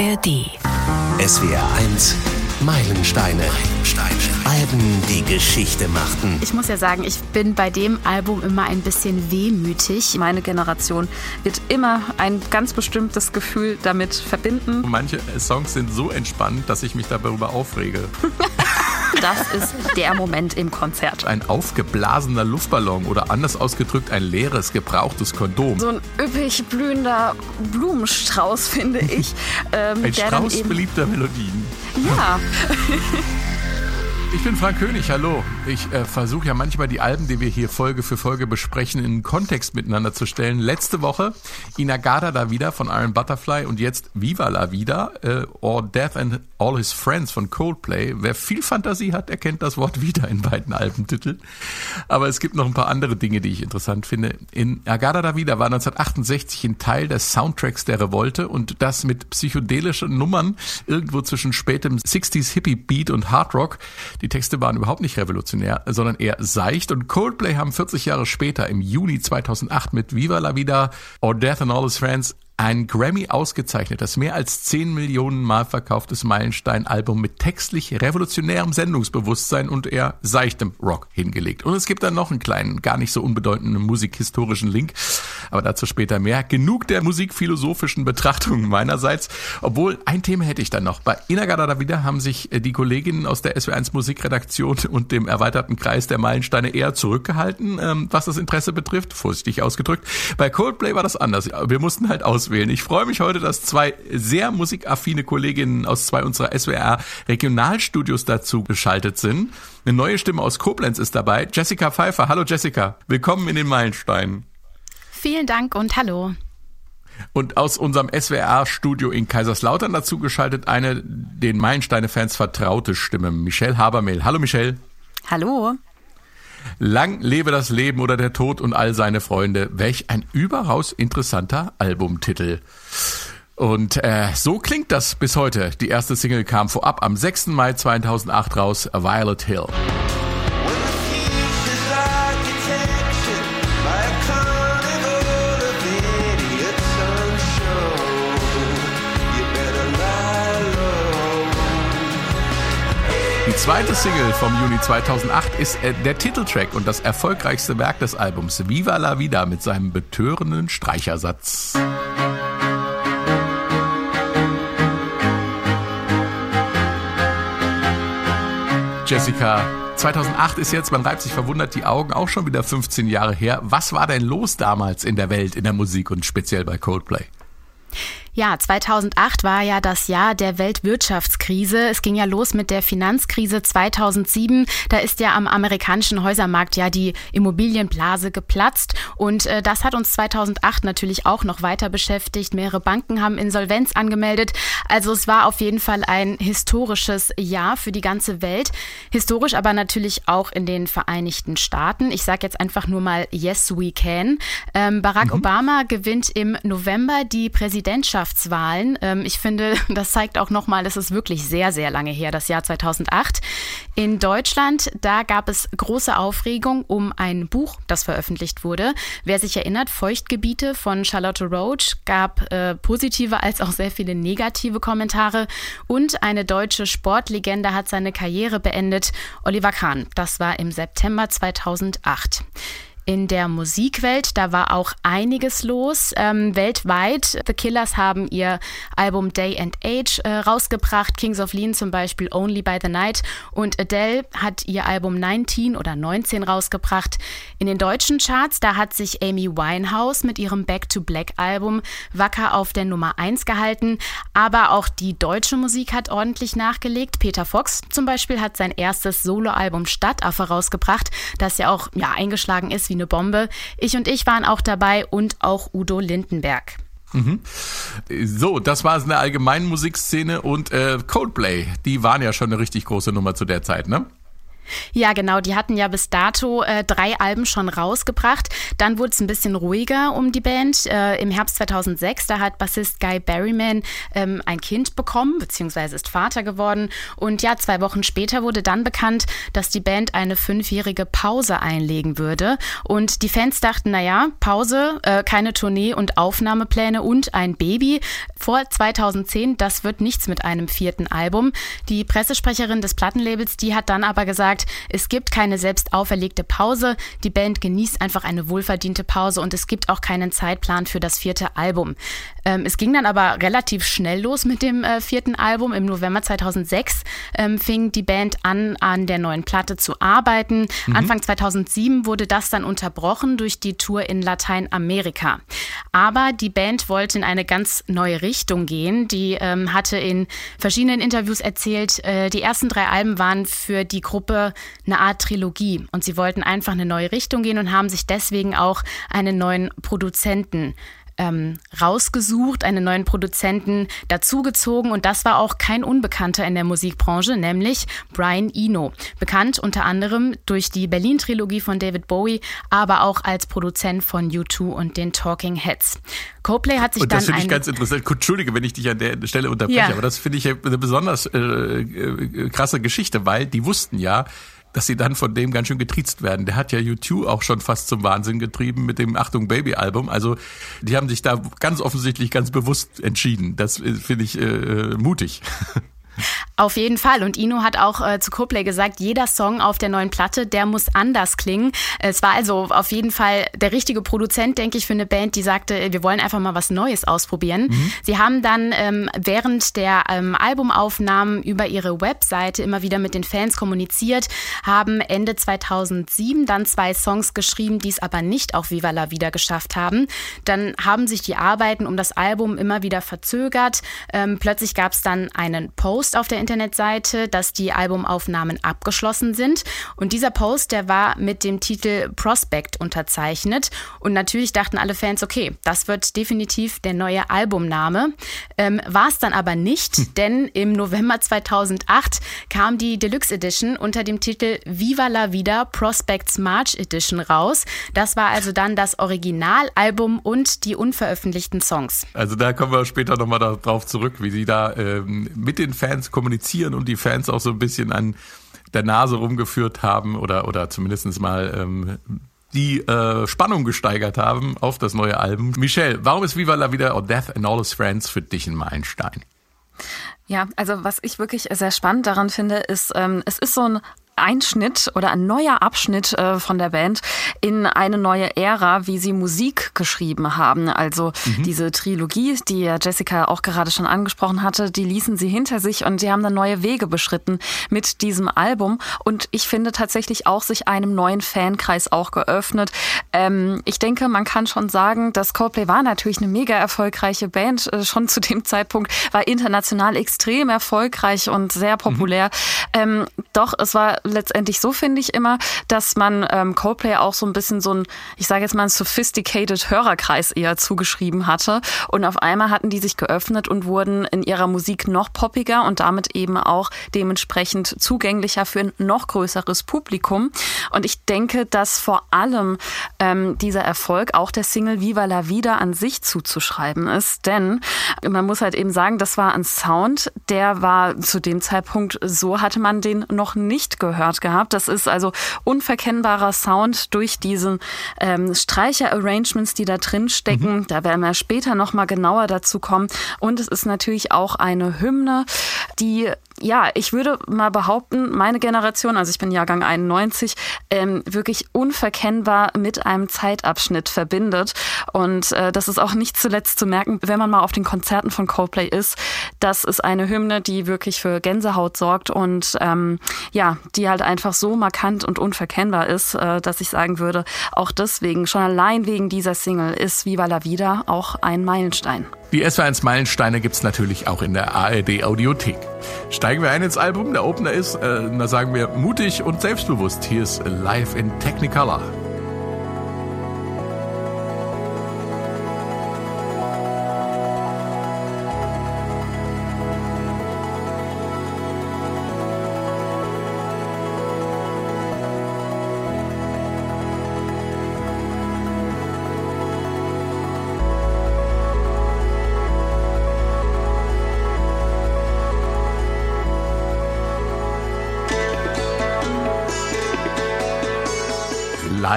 ARD. SWR 1 Meilensteine. Meilensteine. Alben, die Geschichte machten. Ich muss ja sagen, ich bin bei dem Album immer ein bisschen wehmütig. Meine Generation wird immer ein ganz bestimmtes Gefühl damit verbinden. Manche Songs sind so entspannt, dass ich mich darüber aufrege. Das ist der Moment im Konzert. Ein aufgeblasener Luftballon oder anders ausgedrückt ein leeres, gebrauchtes Kondom. So ein üppig blühender Blumenstrauß, finde ich. Ähm, ein Strauß beliebter Melodien. Ja. Ich bin Frank König, hallo. Ich äh, versuche ja manchmal die Alben, die wir hier Folge für Folge besprechen, in Kontext miteinander zu stellen. Letzte Woche Inagada da wieder von Iron Butterfly und jetzt Viva la Vida äh, or Death and All His Friends von Coldplay. Wer viel Fantasie hat, erkennt das Wort wieder in beiden Albentiteln. Aber es gibt noch ein paar andere Dinge, die ich interessant finde. In Agada da Vida war 1968 ein Teil des Soundtracks der Revolte und das mit psychedelischen Nummern irgendwo zwischen spätem 60s Hippie Beat und Hard Rock die Texte waren überhaupt nicht revolutionär, sondern eher seicht. Und Coldplay haben 40 Jahre später im Juni 2008 mit Viva la Vida or Death and All His Friends ein Grammy ausgezeichnet, das mehr als 10 Millionen Mal verkauftes Meilenstein-Album mit textlich revolutionärem Sendungsbewusstsein und eher seichtem Rock hingelegt. Und es gibt dann noch einen kleinen, gar nicht so unbedeutenden musikhistorischen Link, aber dazu später mehr. Genug der musikphilosophischen Betrachtungen meinerseits, obwohl ein Thema hätte ich dann noch. Bei Inagada da wieder haben sich äh, die Kolleginnen aus der SW1 Musikredaktion und dem erweiterten Kreis der Meilensteine eher zurückgehalten, ähm, was das Interesse betrifft, vorsichtig ausgedrückt. Bei Coldplay war das anders. Wir mussten halt aus auswählen. Ich freue mich heute, dass zwei sehr musikaffine Kolleginnen aus zwei unserer SWR Regionalstudios dazu geschaltet sind. Eine neue Stimme aus Koblenz ist dabei, Jessica Pfeiffer. Hallo Jessica, willkommen in den Meilensteinen. Vielen Dank und hallo. Und aus unserem SWR-Studio in Kaiserslautern dazu geschaltet eine den Meilensteine-Fans vertraute Stimme, Michelle Habermehl. Hallo Michelle. Hallo. Lang lebe das Leben oder der Tod und all seine Freunde. Welch ein überaus interessanter Albumtitel. Und äh, so klingt das bis heute. Die erste Single kam vorab am 6. Mai 2008 raus, Violet Hill. Die zweite Single vom Juni 2008 ist äh, der Titeltrack und das erfolgreichste Werk des Albums Viva la Vida mit seinem betörenden Streichersatz. Jessica, 2008 ist jetzt, man reibt sich verwundert die Augen, auch schon wieder 15 Jahre her. Was war denn los damals in der Welt, in der Musik und speziell bei Coldplay? Ja, 2008 war ja das Jahr der Weltwirtschaftskrise. Es ging ja los mit der Finanzkrise 2007. Da ist ja am amerikanischen Häusermarkt ja die Immobilienblase geplatzt. Und äh, das hat uns 2008 natürlich auch noch weiter beschäftigt. Mehrere Banken haben Insolvenz angemeldet. Also es war auf jeden Fall ein historisches Jahr für die ganze Welt. Historisch aber natürlich auch in den Vereinigten Staaten. Ich sage jetzt einfach nur mal Yes, we can. Ähm, Barack mhm. Obama gewinnt im November die Präsidentschaft Präsidentschaftswahlen. Ähm, ich finde, das zeigt auch nochmal, es ist wirklich sehr, sehr lange her, das Jahr 2008. In Deutschland, da gab es große Aufregung um ein Buch, das veröffentlicht wurde. Wer sich erinnert, Feuchtgebiete von Charlotte Roach gab äh, positive als auch sehr viele negative Kommentare. Und eine deutsche Sportlegende hat seine Karriere beendet, Oliver Kahn. Das war im September 2008 in der Musikwelt. Da war auch einiges los. Ähm, weltweit. The Killers haben ihr Album Day and Age äh, rausgebracht. Kings of Lean zum Beispiel Only by the Night. Und Adele hat ihr Album 19 oder 19 rausgebracht. In den deutschen Charts, da hat sich Amy Winehouse mit ihrem Back to Black Album wacker auf der Nummer 1 gehalten. Aber auch die deutsche Musik hat ordentlich nachgelegt. Peter Fox zum Beispiel hat sein erstes Soloalbum Stadtaffe rausgebracht, das ja auch ja, eingeschlagen ist wie eine Bombe. Ich und ich waren auch dabei und auch Udo Lindenberg. Mhm. So, das war es in der allgemeinen Musikszene und äh, Coldplay, die waren ja schon eine richtig große Nummer zu der Zeit, ne? Ja, genau. Die hatten ja bis dato äh, drei Alben schon rausgebracht. Dann wurde es ein bisschen ruhiger um die Band. Äh, Im Herbst 2006, da hat Bassist Guy Berryman ähm, ein Kind bekommen, beziehungsweise ist Vater geworden. Und ja, zwei Wochen später wurde dann bekannt, dass die Band eine fünfjährige Pause einlegen würde. Und die Fans dachten, naja, Pause, äh, keine Tournee und Aufnahmepläne und ein Baby. Vor 2010, das wird nichts mit einem vierten Album. Die Pressesprecherin des Plattenlabels, die hat dann aber gesagt, es gibt keine selbst auferlegte Pause. Die Band genießt einfach eine wohlverdiente Pause und es gibt auch keinen Zeitplan für das vierte Album. Ähm, es ging dann aber relativ schnell los mit dem äh, vierten Album. Im November 2006 ähm, fing die Band an, an der neuen Platte zu arbeiten. Mhm. Anfang 2007 wurde das dann unterbrochen durch die Tour in Lateinamerika. Aber die Band wollte in eine ganz neue Richtung gehen. Die ähm, hatte in verschiedenen Interviews erzählt, äh, die ersten drei Alben waren für die Gruppe eine Art Trilogie. Und sie wollten einfach eine neue Richtung gehen und haben sich deswegen auch einen neuen Produzenten ähm, rausgesucht, einen neuen Produzenten dazugezogen und das war auch kein Unbekannter in der Musikbranche, nämlich Brian Eno. Bekannt unter anderem durch die Berlin-Trilogie von David Bowie, aber auch als Produzent von U2 und den Talking Heads. Coplay hat sich und das finde ich ganz interessant. Entschuldige, wenn ich dich an der Stelle unterbreche, ja. aber das finde ich eine besonders äh, äh, krasse Geschichte, weil die wussten ja, dass sie dann von dem ganz schön getriezt werden. Der hat ja YouTube auch schon fast zum Wahnsinn getrieben mit dem Achtung Baby Album. Also die haben sich da ganz offensichtlich ganz bewusst entschieden. Das äh, finde ich äh, mutig. Auf jeden Fall. Und Ino hat auch äh, zu Coplay gesagt, jeder Song auf der neuen Platte, der muss anders klingen. Es war also auf jeden Fall der richtige Produzent, denke ich, für eine Band, die sagte, wir wollen einfach mal was Neues ausprobieren. Mhm. Sie haben dann ähm, während der ähm, Albumaufnahmen über ihre Webseite immer wieder mit den Fans kommuniziert, haben Ende 2007 dann zwei Songs geschrieben, die es aber nicht auf Viva la Vida geschafft haben. Dann haben sich die Arbeiten um das Album immer wieder verzögert. Ähm, plötzlich gab es dann einen Post Post auf der Internetseite, dass die Albumaufnahmen abgeschlossen sind. Und dieser Post, der war mit dem Titel Prospect unterzeichnet. Und natürlich dachten alle Fans, okay, das wird definitiv der neue Albumname. Ähm, war es dann aber nicht, hm. denn im November 2008 kam die Deluxe Edition unter dem Titel Viva la Vida Prospects March Edition raus. Das war also dann das Originalalbum und die unveröffentlichten Songs. Also da kommen wir später nochmal darauf zurück, wie sie da ähm, mit den Fans Fans kommunizieren und die Fans auch so ein bisschen an der Nase rumgeführt haben oder, oder zumindest mal ähm, die äh, Spannung gesteigert haben auf das neue Album. Michelle, warum ist Viva la Vida or Death and All His Friends für dich ein Meilenstein? Ja, also was ich wirklich sehr spannend daran finde, ist, ähm, es ist so ein Einschnitt oder ein neuer Abschnitt äh, von der Band in eine neue Ära, wie sie Musik geschrieben haben. Also mhm. diese Trilogie, die Jessica auch gerade schon angesprochen hatte, die ließen sie hinter sich und sie haben dann neue Wege beschritten mit diesem Album. Und ich finde tatsächlich auch sich einem neuen Fankreis auch geöffnet. Ähm, ich denke, man kann schon sagen, dass Coldplay war natürlich eine mega erfolgreiche Band. Äh, schon zu dem Zeitpunkt war international extrem erfolgreich und sehr populär. Mhm. Ähm, doch es war letztendlich so, finde ich immer, dass man ähm, Coldplay auch so ein bisschen so ein, ich sage jetzt mal, ein sophisticated Hörerkreis eher zugeschrieben hatte. Und auf einmal hatten die sich geöffnet und wurden in ihrer Musik noch poppiger und damit eben auch dementsprechend zugänglicher für ein noch größeres Publikum. Und ich denke, dass vor allem ähm, dieser Erfolg auch der Single Viva la Vida an sich zuzuschreiben ist. Denn man muss halt eben sagen, das war ein Sound, der war zu dem Zeitpunkt, so hatte man den noch nicht gehört gehört gehabt. Das ist also unverkennbarer Sound durch diese ähm, Streicher-Arrangements, die da drin stecken. Mhm. Da werden wir später nochmal genauer dazu kommen. Und es ist natürlich auch eine Hymne, die ja, ich würde mal behaupten, meine Generation, also ich bin Jahrgang 91, ähm, wirklich unverkennbar mit einem Zeitabschnitt verbindet. Und äh, das ist auch nicht zuletzt zu merken, wenn man mal auf den Konzerten von Coldplay ist. Das ist eine Hymne, die wirklich für Gänsehaut sorgt und ähm, ja, die halt einfach so markant und unverkennbar ist, äh, dass ich sagen würde, auch deswegen, schon allein wegen dieser Single ist Viva la Vida auch ein Meilenstein. Die SW1 Meilensteine gibt's natürlich auch in der ARD Audiothek. Steigen wir ein ins Album. Der Opener ist, äh, da sagen wir, mutig und selbstbewusst. Hier ist Live in Technicolor.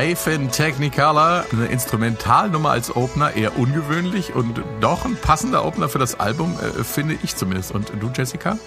In Technicolor, eine Instrumentalnummer als Opener, eher ungewöhnlich und doch ein passender Opener für das Album, äh, finde ich zumindest. Und du, Jessica?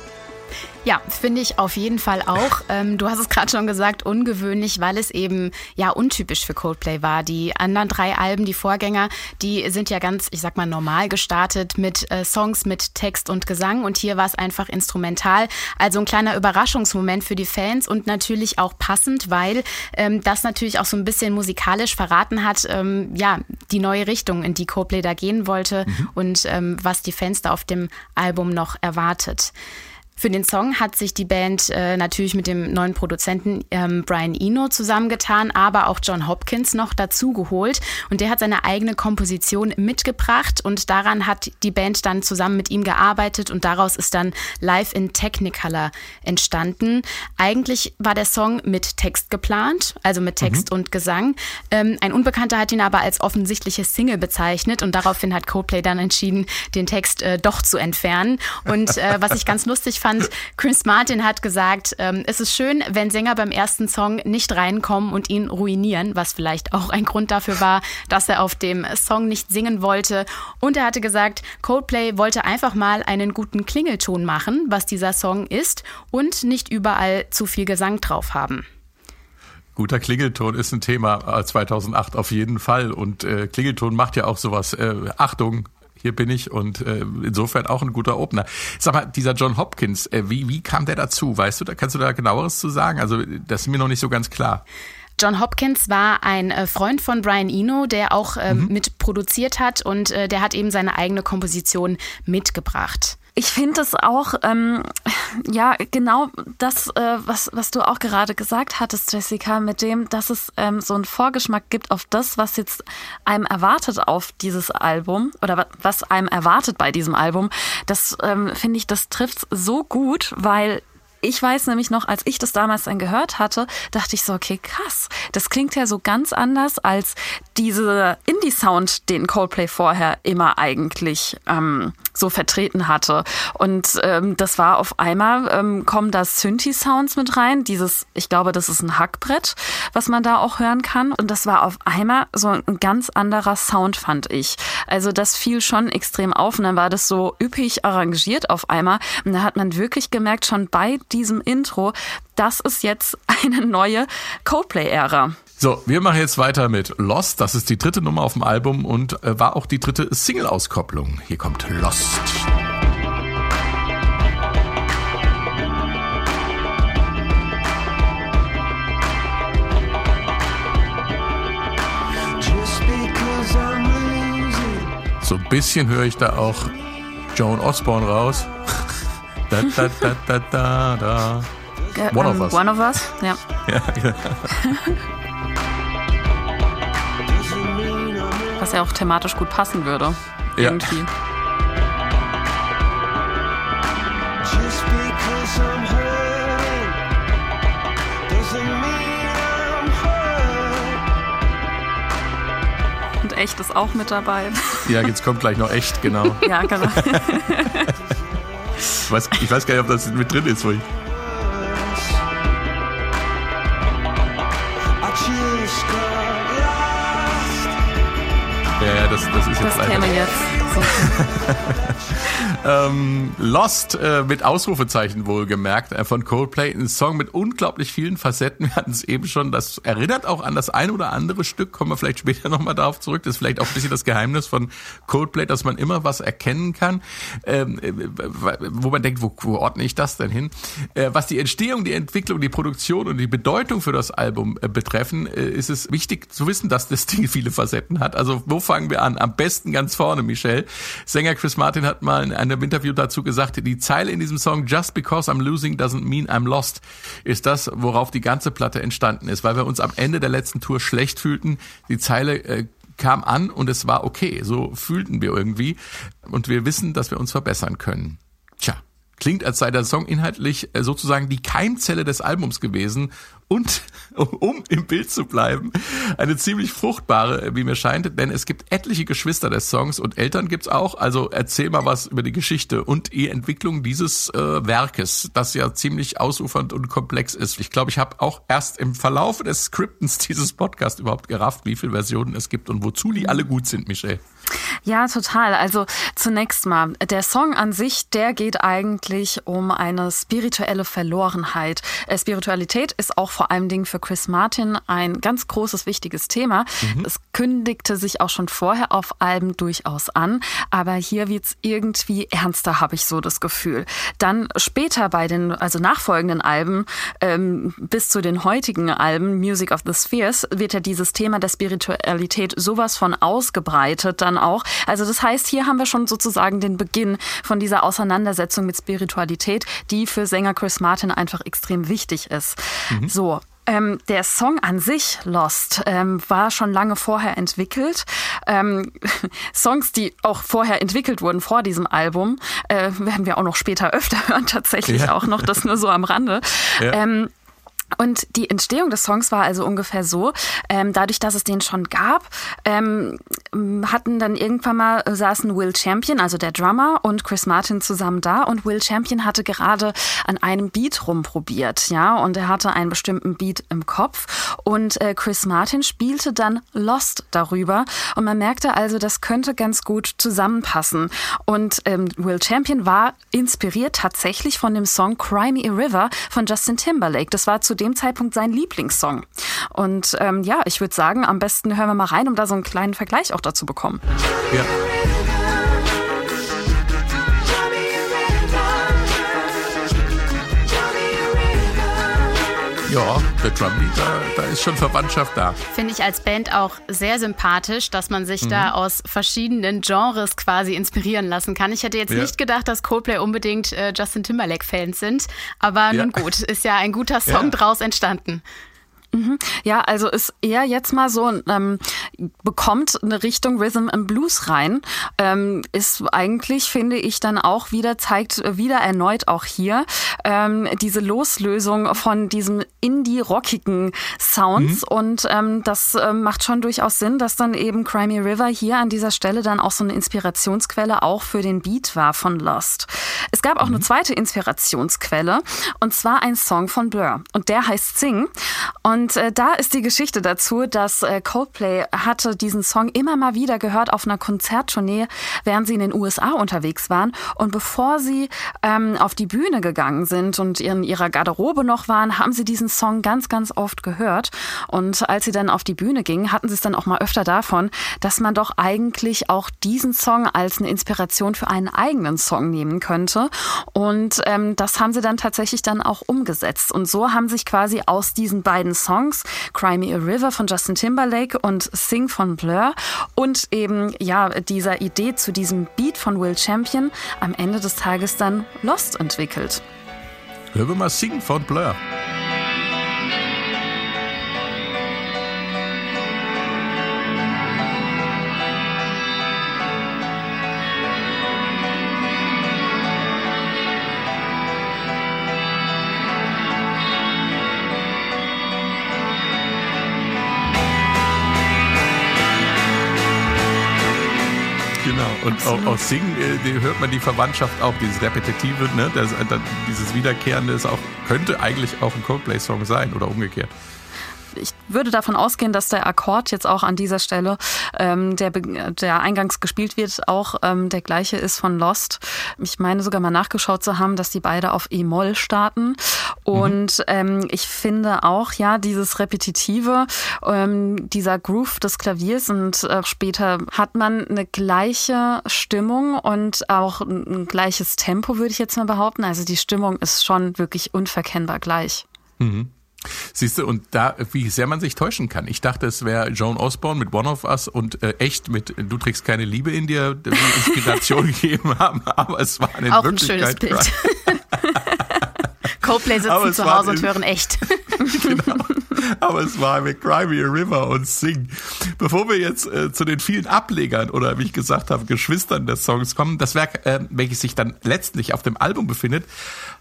Ja, finde ich auf jeden Fall auch. Ähm, du hast es gerade schon gesagt, ungewöhnlich, weil es eben ja untypisch für Coldplay war. Die anderen drei Alben, die Vorgänger, die sind ja ganz, ich sag mal, normal gestartet mit äh, Songs mit Text und Gesang und hier war es einfach instrumental. Also ein kleiner Überraschungsmoment für die Fans und natürlich auch passend, weil ähm, das natürlich auch so ein bisschen musikalisch verraten hat, ähm, ja, die neue Richtung, in die Coldplay da gehen wollte mhm. und ähm, was die Fans da auf dem Album noch erwartet. Für den Song hat sich die Band äh, natürlich mit dem neuen Produzenten ähm, Brian Eno zusammengetan, aber auch John Hopkins noch dazu geholt. Und der hat seine eigene Komposition mitgebracht und daran hat die Band dann zusammen mit ihm gearbeitet und daraus ist dann Live in Technicolor entstanden. Eigentlich war der Song mit Text geplant, also mit Text mhm. und Gesang. Ähm, ein Unbekannter hat ihn aber als offensichtliche Single bezeichnet und daraufhin hat Coldplay dann entschieden, den Text äh, doch zu entfernen. Und äh, was ich ganz lustig fand, Chris Martin hat gesagt, ähm, es ist schön, wenn Sänger beim ersten Song nicht reinkommen und ihn ruinieren, was vielleicht auch ein Grund dafür war, dass er auf dem Song nicht singen wollte. Und er hatte gesagt, Coldplay wollte einfach mal einen guten Klingelton machen, was dieser Song ist, und nicht überall zu viel Gesang drauf haben. Guter Klingelton ist ein Thema 2008 äh, auf jeden Fall. Und äh, Klingelton macht ja auch sowas. Äh, Achtung, hier bin ich und äh, insofern auch ein guter Opener. Sag mal, dieser John Hopkins, äh, wie, wie kam der dazu? Weißt du, da kannst du da genaueres zu sagen? Also das ist mir noch nicht so ganz klar. John Hopkins war ein äh, Freund von Brian Eno, der auch äh, mhm. mit produziert hat und äh, der hat eben seine eigene Komposition mitgebracht. Ich finde es auch, ähm, ja, genau das, äh, was, was du auch gerade gesagt hattest, Jessica, mit dem, dass es ähm, so einen Vorgeschmack gibt auf das, was jetzt einem erwartet auf dieses Album oder was einem erwartet bei diesem Album. Das ähm, finde ich, das trifft so gut, weil ich weiß nämlich noch, als ich das damals dann gehört hatte, dachte ich so, okay, krass. Das klingt ja so ganz anders als diese Indie-Sound, den Coldplay vorher immer eigentlich ähm, so vertreten hatte. Und ähm, das war auf einmal, ähm, kommen da Synthi-Sounds mit rein. Dieses, ich glaube, das ist ein Hackbrett, was man da auch hören kann. Und das war auf einmal so ein ganz anderer Sound, fand ich. Also das fiel schon extrem auf und dann war das so üppig arrangiert auf einmal. Und da hat man wirklich gemerkt, schon bei diesem Intro, das ist jetzt eine neue Coldplay-Ära. So, wir machen jetzt weiter mit Lost. Das ist die dritte Nummer auf dem Album und äh, war auch die dritte Single-Auskopplung. Hier kommt Lost. So ein bisschen höre ich da auch Joan Osborne raus. da, da, da, da, da, da. One of Us. One of Us, ja. ja, ja. Was ja auch thematisch gut passen würde. Ja. Irgendwie. Und echt ist auch mit dabei. Ja, jetzt kommt gleich noch echt, genau. ja, genau. ich, weiß, ich weiß gar nicht, ob das mit drin ist, wo ich. Das, das ist jetzt das käme jetzt. ähm, Lost äh, mit Ausrufezeichen wohlgemerkt äh, von Coldplay. Ein Song mit unglaublich vielen Facetten. Wir hatten es eben schon. Das erinnert auch an das ein oder andere Stück. Kommen wir vielleicht später nochmal darauf zurück. Das ist vielleicht auch ein bisschen das Geheimnis von Coldplay, dass man immer was erkennen kann. Ähm, äh, wo man denkt, wo, wo ordne ich das denn hin? Äh, was die Entstehung, die Entwicklung, die Produktion und die Bedeutung für das Album äh, betreffen, äh, ist es wichtig zu wissen, dass das Ding viele Facetten hat. Also wo fangen wir an? Am besten ganz vorne, Michelle. Sänger Chris Martin hat mal in einem Interview dazu gesagt, die Zeile in diesem Song Just because I'm losing doesn't mean I'm lost ist das, worauf die ganze Platte entstanden ist, weil wir uns am Ende der letzten Tour schlecht fühlten. Die Zeile äh, kam an und es war okay. So fühlten wir irgendwie und wir wissen, dass wir uns verbessern können. Tja, klingt, als sei der Song inhaltlich äh, sozusagen die Keimzelle des Albums gewesen und um im Bild zu bleiben, eine ziemlich fruchtbare, wie mir scheint, denn es gibt etliche Geschwister des Songs und Eltern gibt's auch. Also erzähl mal was über die Geschichte und die Entwicklung dieses äh, Werkes, das ja ziemlich ausufernd und komplex ist. Ich glaube, ich habe auch erst im Verlauf des Skriptens dieses Podcasts überhaupt gerafft, wie viele Versionen es gibt und wozu die alle gut sind, Michelle. Ja, total. Also zunächst mal, der Song an sich, der geht eigentlich um eine spirituelle Verlorenheit. Äh, Spiritualität ist auch vor allem Dingen für Chris Martin ein ganz großes, wichtiges Thema. Mhm. Es kündigte sich auch schon vorher auf Alben durchaus an, aber hier wird's irgendwie ernster, habe ich so das Gefühl. Dann später bei den, also nachfolgenden Alben, ähm, bis zu den heutigen Alben, Music of the Spheres, wird ja dieses Thema der Spiritualität sowas von ausgebreitet, dann auch. Also das heißt, hier haben wir schon sozusagen den Beginn von dieser Auseinandersetzung mit Spiritualität, die für Sänger Chris Martin einfach extrem wichtig ist. Mhm. So, ähm, der Song an sich, Lost, ähm, war schon lange vorher entwickelt. Ähm, Songs, die auch vorher entwickelt wurden vor diesem Album, äh, werden wir auch noch später öfter hören, tatsächlich ja. auch noch, das nur so am Rande. Ja. Und die Entstehung des Songs war also ungefähr so, ähm, dadurch, dass es den schon gab, ähm, hatten dann irgendwann mal äh, saßen Will Champion, also der Drummer, und Chris Martin zusammen da. Und Will Champion hatte gerade an einem Beat rumprobiert, ja, und er hatte einen bestimmten Beat im Kopf. Und äh, Chris Martin spielte dann Lost darüber. Und man merkte also, das könnte ganz gut zusammenpassen. Und ähm, Will Champion war inspiriert tatsächlich von dem Song Cry Me a River von Justin Timberlake. Das war zu dem Zeitpunkt sein Lieblingssong. Und ähm, ja, ich würde sagen, am besten hören wir mal rein, um da so einen kleinen Vergleich auch dazu bekommen. Ja. Ja, der Drumbeat, da, da ist schon Verwandtschaft da. Finde ich als Band auch sehr sympathisch, dass man sich mhm. da aus verschiedenen Genres quasi inspirieren lassen kann. Ich hätte jetzt ja. nicht gedacht, dass Coldplay unbedingt äh, Justin Timberlake-Fans sind, aber ja. nun gut, ist ja ein guter Song ja. draus entstanden. Mhm. Ja, also ist eher jetzt mal so, ähm, bekommt eine Richtung Rhythm and Blues rein. Ähm, ist eigentlich, finde ich, dann auch wieder, zeigt wieder erneut auch hier ähm, diese Loslösung von diesem indie-rockigen Sounds. Mhm. Und ähm, das äh, macht schon durchaus Sinn, dass dann eben Crimey River hier an dieser Stelle dann auch so eine Inspirationsquelle auch für den Beat war von Lost. Es gab auch mhm. eine zweite Inspirationsquelle und zwar ein Song von Blur. Und der heißt Sing. Und und äh, da ist die Geschichte dazu, dass äh, Coldplay hatte diesen Song immer mal wieder gehört auf einer Konzerttournee, während sie in den USA unterwegs waren. Und bevor sie ähm, auf die Bühne gegangen sind und in ihrer Garderobe noch waren, haben sie diesen Song ganz, ganz oft gehört. Und als sie dann auf die Bühne gingen, hatten sie es dann auch mal öfter davon, dass man doch eigentlich auch diesen Song als eine Inspiration für einen eigenen Song nehmen könnte. Und ähm, das haben sie dann tatsächlich dann auch umgesetzt. Und so haben sich quasi aus diesen beiden Songs Songs, Cry Me a River von Justin Timberlake und Sing von Blur und eben ja dieser Idee zu diesem Beat von Will Champion am Ende des Tages dann Lost entwickelt. Hören wir mal Sing von Blur. Und auch, auch Singen äh, hört man die Verwandtschaft auch, dieses Repetitive, ne? Das, das, dieses Wiederkehrende ist auch, könnte eigentlich auch ein Coldplay-Song sein oder umgekehrt ich würde davon ausgehen, dass der Akkord jetzt auch an dieser Stelle, ähm, der, der eingangs gespielt wird, auch ähm, der gleiche ist von Lost. Ich meine sogar mal nachgeschaut zu haben, dass die beide auf E-Moll starten. Und mhm. ähm, ich finde auch, ja, dieses Repetitive, ähm, dieser Groove des Klaviers und äh, später hat man eine gleiche Stimmung und auch ein gleiches Tempo, würde ich jetzt mal behaupten. Also die Stimmung ist schon wirklich unverkennbar gleich. Mhm. Siehst du, und da, wie sehr man sich täuschen kann. Ich dachte, es wäre Joan Osborne mit One of Us und äh, echt mit Du trägst keine Liebe in dir, die Inspiration gegeben haben, aber es war in Auch. Ein schönes Bild. Coldplay sitzen zu Hause und hören echt. genau. Aber es war mit Cry Me a River und Sing. Bevor wir jetzt äh, zu den vielen Ablegern oder wie ich gesagt habe, Geschwistern des Songs kommen, das Werk, äh, welches sich dann letztlich auf dem Album befindet,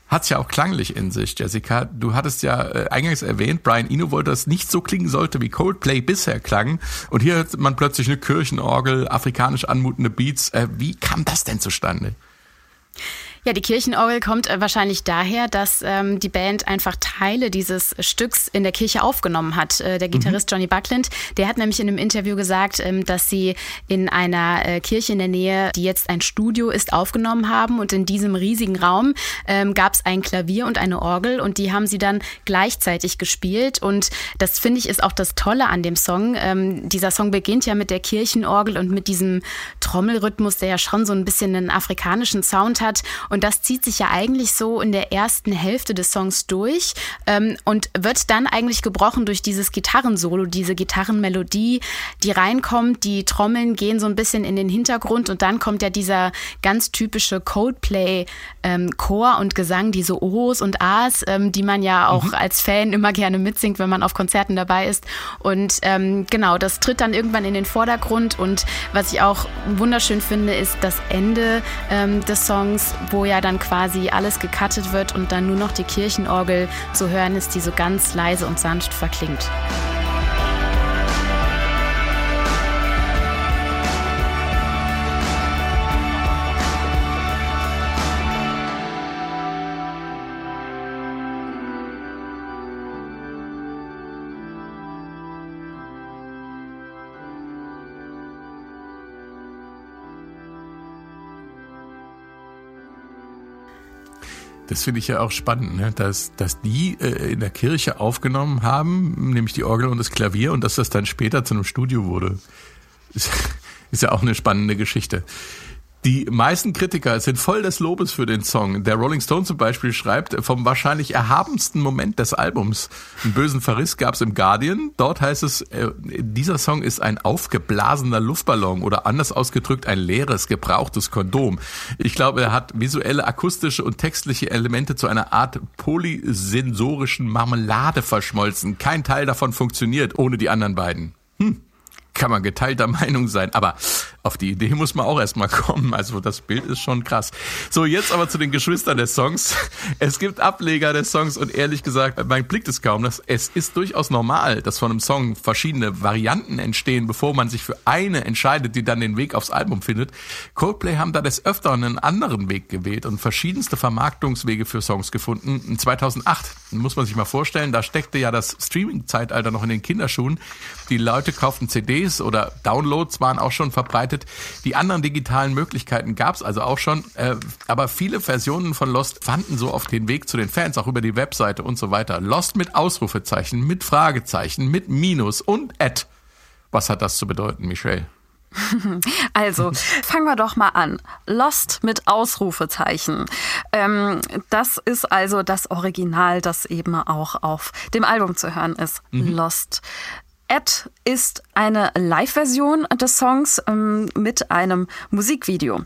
hat's ja auch klanglich in sich, Jessica. Du hattest ja äh, eingangs erwähnt, Brian Eno wollte, dass es nicht so klingen sollte, wie Coldplay bisher klang. Und hier hat man plötzlich eine Kirchenorgel, afrikanisch anmutende Beats. Äh, wie kam das denn zustande? Ja, die Kirchenorgel kommt äh, wahrscheinlich daher, dass ähm, die Band einfach Teile dieses Stücks in der Kirche aufgenommen hat. Äh, der Gitarrist mhm. Johnny Buckland, der hat nämlich in einem Interview gesagt, ähm, dass sie in einer äh, Kirche in der Nähe, die jetzt ein Studio ist, aufgenommen haben und in diesem riesigen Raum ähm, gab es ein Klavier und eine Orgel und die haben sie dann gleichzeitig gespielt und das finde ich ist auch das Tolle an dem Song. Ähm, dieser Song beginnt ja mit der Kirchenorgel und mit diesem Trommelrhythmus, der ja schon so ein bisschen einen afrikanischen Sound hat und das zieht sich ja eigentlich so in der ersten Hälfte des Songs durch ähm, und wird dann eigentlich gebrochen durch dieses Gitarrensolo, diese Gitarrenmelodie, die reinkommt. Die Trommeln gehen so ein bisschen in den Hintergrund und dann kommt ja dieser ganz typische Coldplay ähm, und Gesang, diese Ohs und As, ähm, die man ja auch mhm. als Fan immer gerne mitsingt, wenn man auf Konzerten dabei ist. Und ähm, genau, das tritt dann irgendwann in den Vordergrund. Und was ich auch wunderschön finde, ist das Ende ähm, des Songs, wo ja dann quasi alles gecuttet wird und dann nur noch die Kirchenorgel zu hören ist, die so ganz leise und sanft verklingt. Das finde ich ja auch spannend, ne? dass, dass die äh, in der Kirche aufgenommen haben, nämlich die Orgel und das Klavier, und dass das dann später zu einem Studio wurde. Ist, ist ja auch eine spannende Geschichte. Die meisten Kritiker sind voll des Lobes für den Song. Der Rolling Stone zum Beispiel schreibt, vom wahrscheinlich erhabensten Moment des Albums, einen bösen Verriss gab es im Guardian. Dort heißt es, äh, dieser Song ist ein aufgeblasener Luftballon oder anders ausgedrückt ein leeres, gebrauchtes Kondom. Ich glaube, er hat visuelle, akustische und textliche Elemente zu einer Art polysensorischen Marmelade verschmolzen. Kein Teil davon funktioniert ohne die anderen beiden. Hm kann man geteilter Meinung sein. Aber auf die Idee muss man auch erstmal kommen. Also das Bild ist schon krass. So, jetzt aber zu den Geschwistern des Songs. Es gibt Ableger des Songs und ehrlich gesagt, mein Blick ist kaum. Das, es ist durchaus normal, dass von einem Song verschiedene Varianten entstehen, bevor man sich für eine entscheidet, die dann den Weg aufs Album findet. Coldplay haben da des Öfteren einen anderen Weg gewählt und verschiedenste Vermarktungswege für Songs gefunden. In 2008 muss man sich mal vorstellen, da steckte ja das Streaming-Zeitalter noch in den Kinderschuhen. Die Leute kauften CDs oder Downloads waren auch schon verbreitet verbreitet. Die anderen digitalen Möglichkeiten gab es also auch schon, äh, aber viele Versionen von Lost fanden so auf den Weg zu den Fans, auch über die Webseite und so weiter. Lost mit Ausrufezeichen, mit Fragezeichen, mit Minus und Ad. Was hat das zu bedeuten, Michelle? Also, fangen wir doch mal an. Lost mit Ausrufezeichen. Ähm, das ist also das Original, das eben auch auf dem Album zu hören ist. Mhm. Lost. Ed ist eine Live-Version des Songs ähm, mit einem Musikvideo.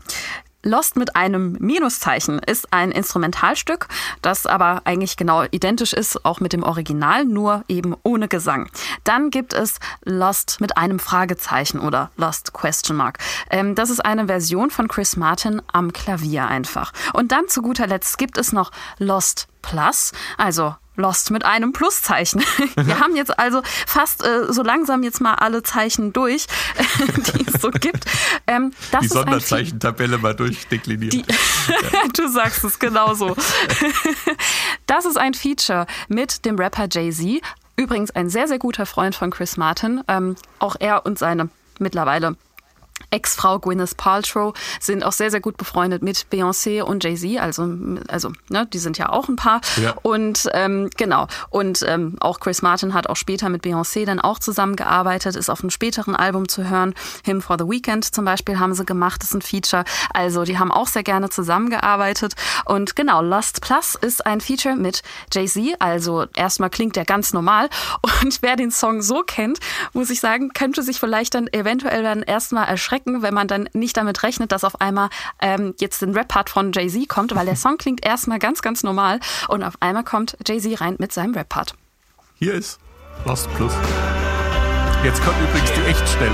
Lost mit einem Minuszeichen ist ein Instrumentalstück, das aber eigentlich genau identisch ist, auch mit dem Original, nur eben ohne Gesang. Dann gibt es Lost mit einem Fragezeichen oder Lost Question Mark. Ähm, das ist eine Version von Chris Martin am Klavier einfach. Und dann zu guter Letzt gibt es noch Lost Plus, also Lost mit einem Pluszeichen. Wir haben jetzt also fast äh, so langsam jetzt mal alle Zeichen durch, die es so gibt. Ähm, die Sonderzeichentabelle mal durchdekliniert. Die, du sagst es genauso. das ist ein Feature mit dem Rapper Jay-Z. Übrigens ein sehr, sehr guter Freund von Chris Martin. Ähm, auch er und seine mittlerweile Ex-Frau Gwyneth Paltrow sind auch sehr, sehr gut befreundet mit Beyoncé und Jay-Z. Also, also ne, die sind ja auch ein Paar. Ja. Und ähm, genau. Und ähm, auch Chris Martin hat auch später mit Beyoncé dann auch zusammengearbeitet, ist auf einem späteren Album zu hören. Him for the Weekend zum Beispiel haben sie gemacht, das ist ein Feature. Also die haben auch sehr gerne zusammengearbeitet. Und genau, Lost Plus ist ein Feature mit Jay-Z. Also erstmal klingt der ganz normal. Und wer den Song so kennt, muss ich sagen, könnte sich vielleicht dann eventuell dann erstmal erschrecken erschrecken, wenn man dann nicht damit rechnet, dass auf einmal ähm, jetzt ein Rap-Part von Jay-Z kommt, weil der Song klingt erstmal ganz, ganz normal und auf einmal kommt Jay-Z rein mit seinem Rap-Part. Hier ist Lost Plus. Jetzt kommt übrigens die Echtstelle.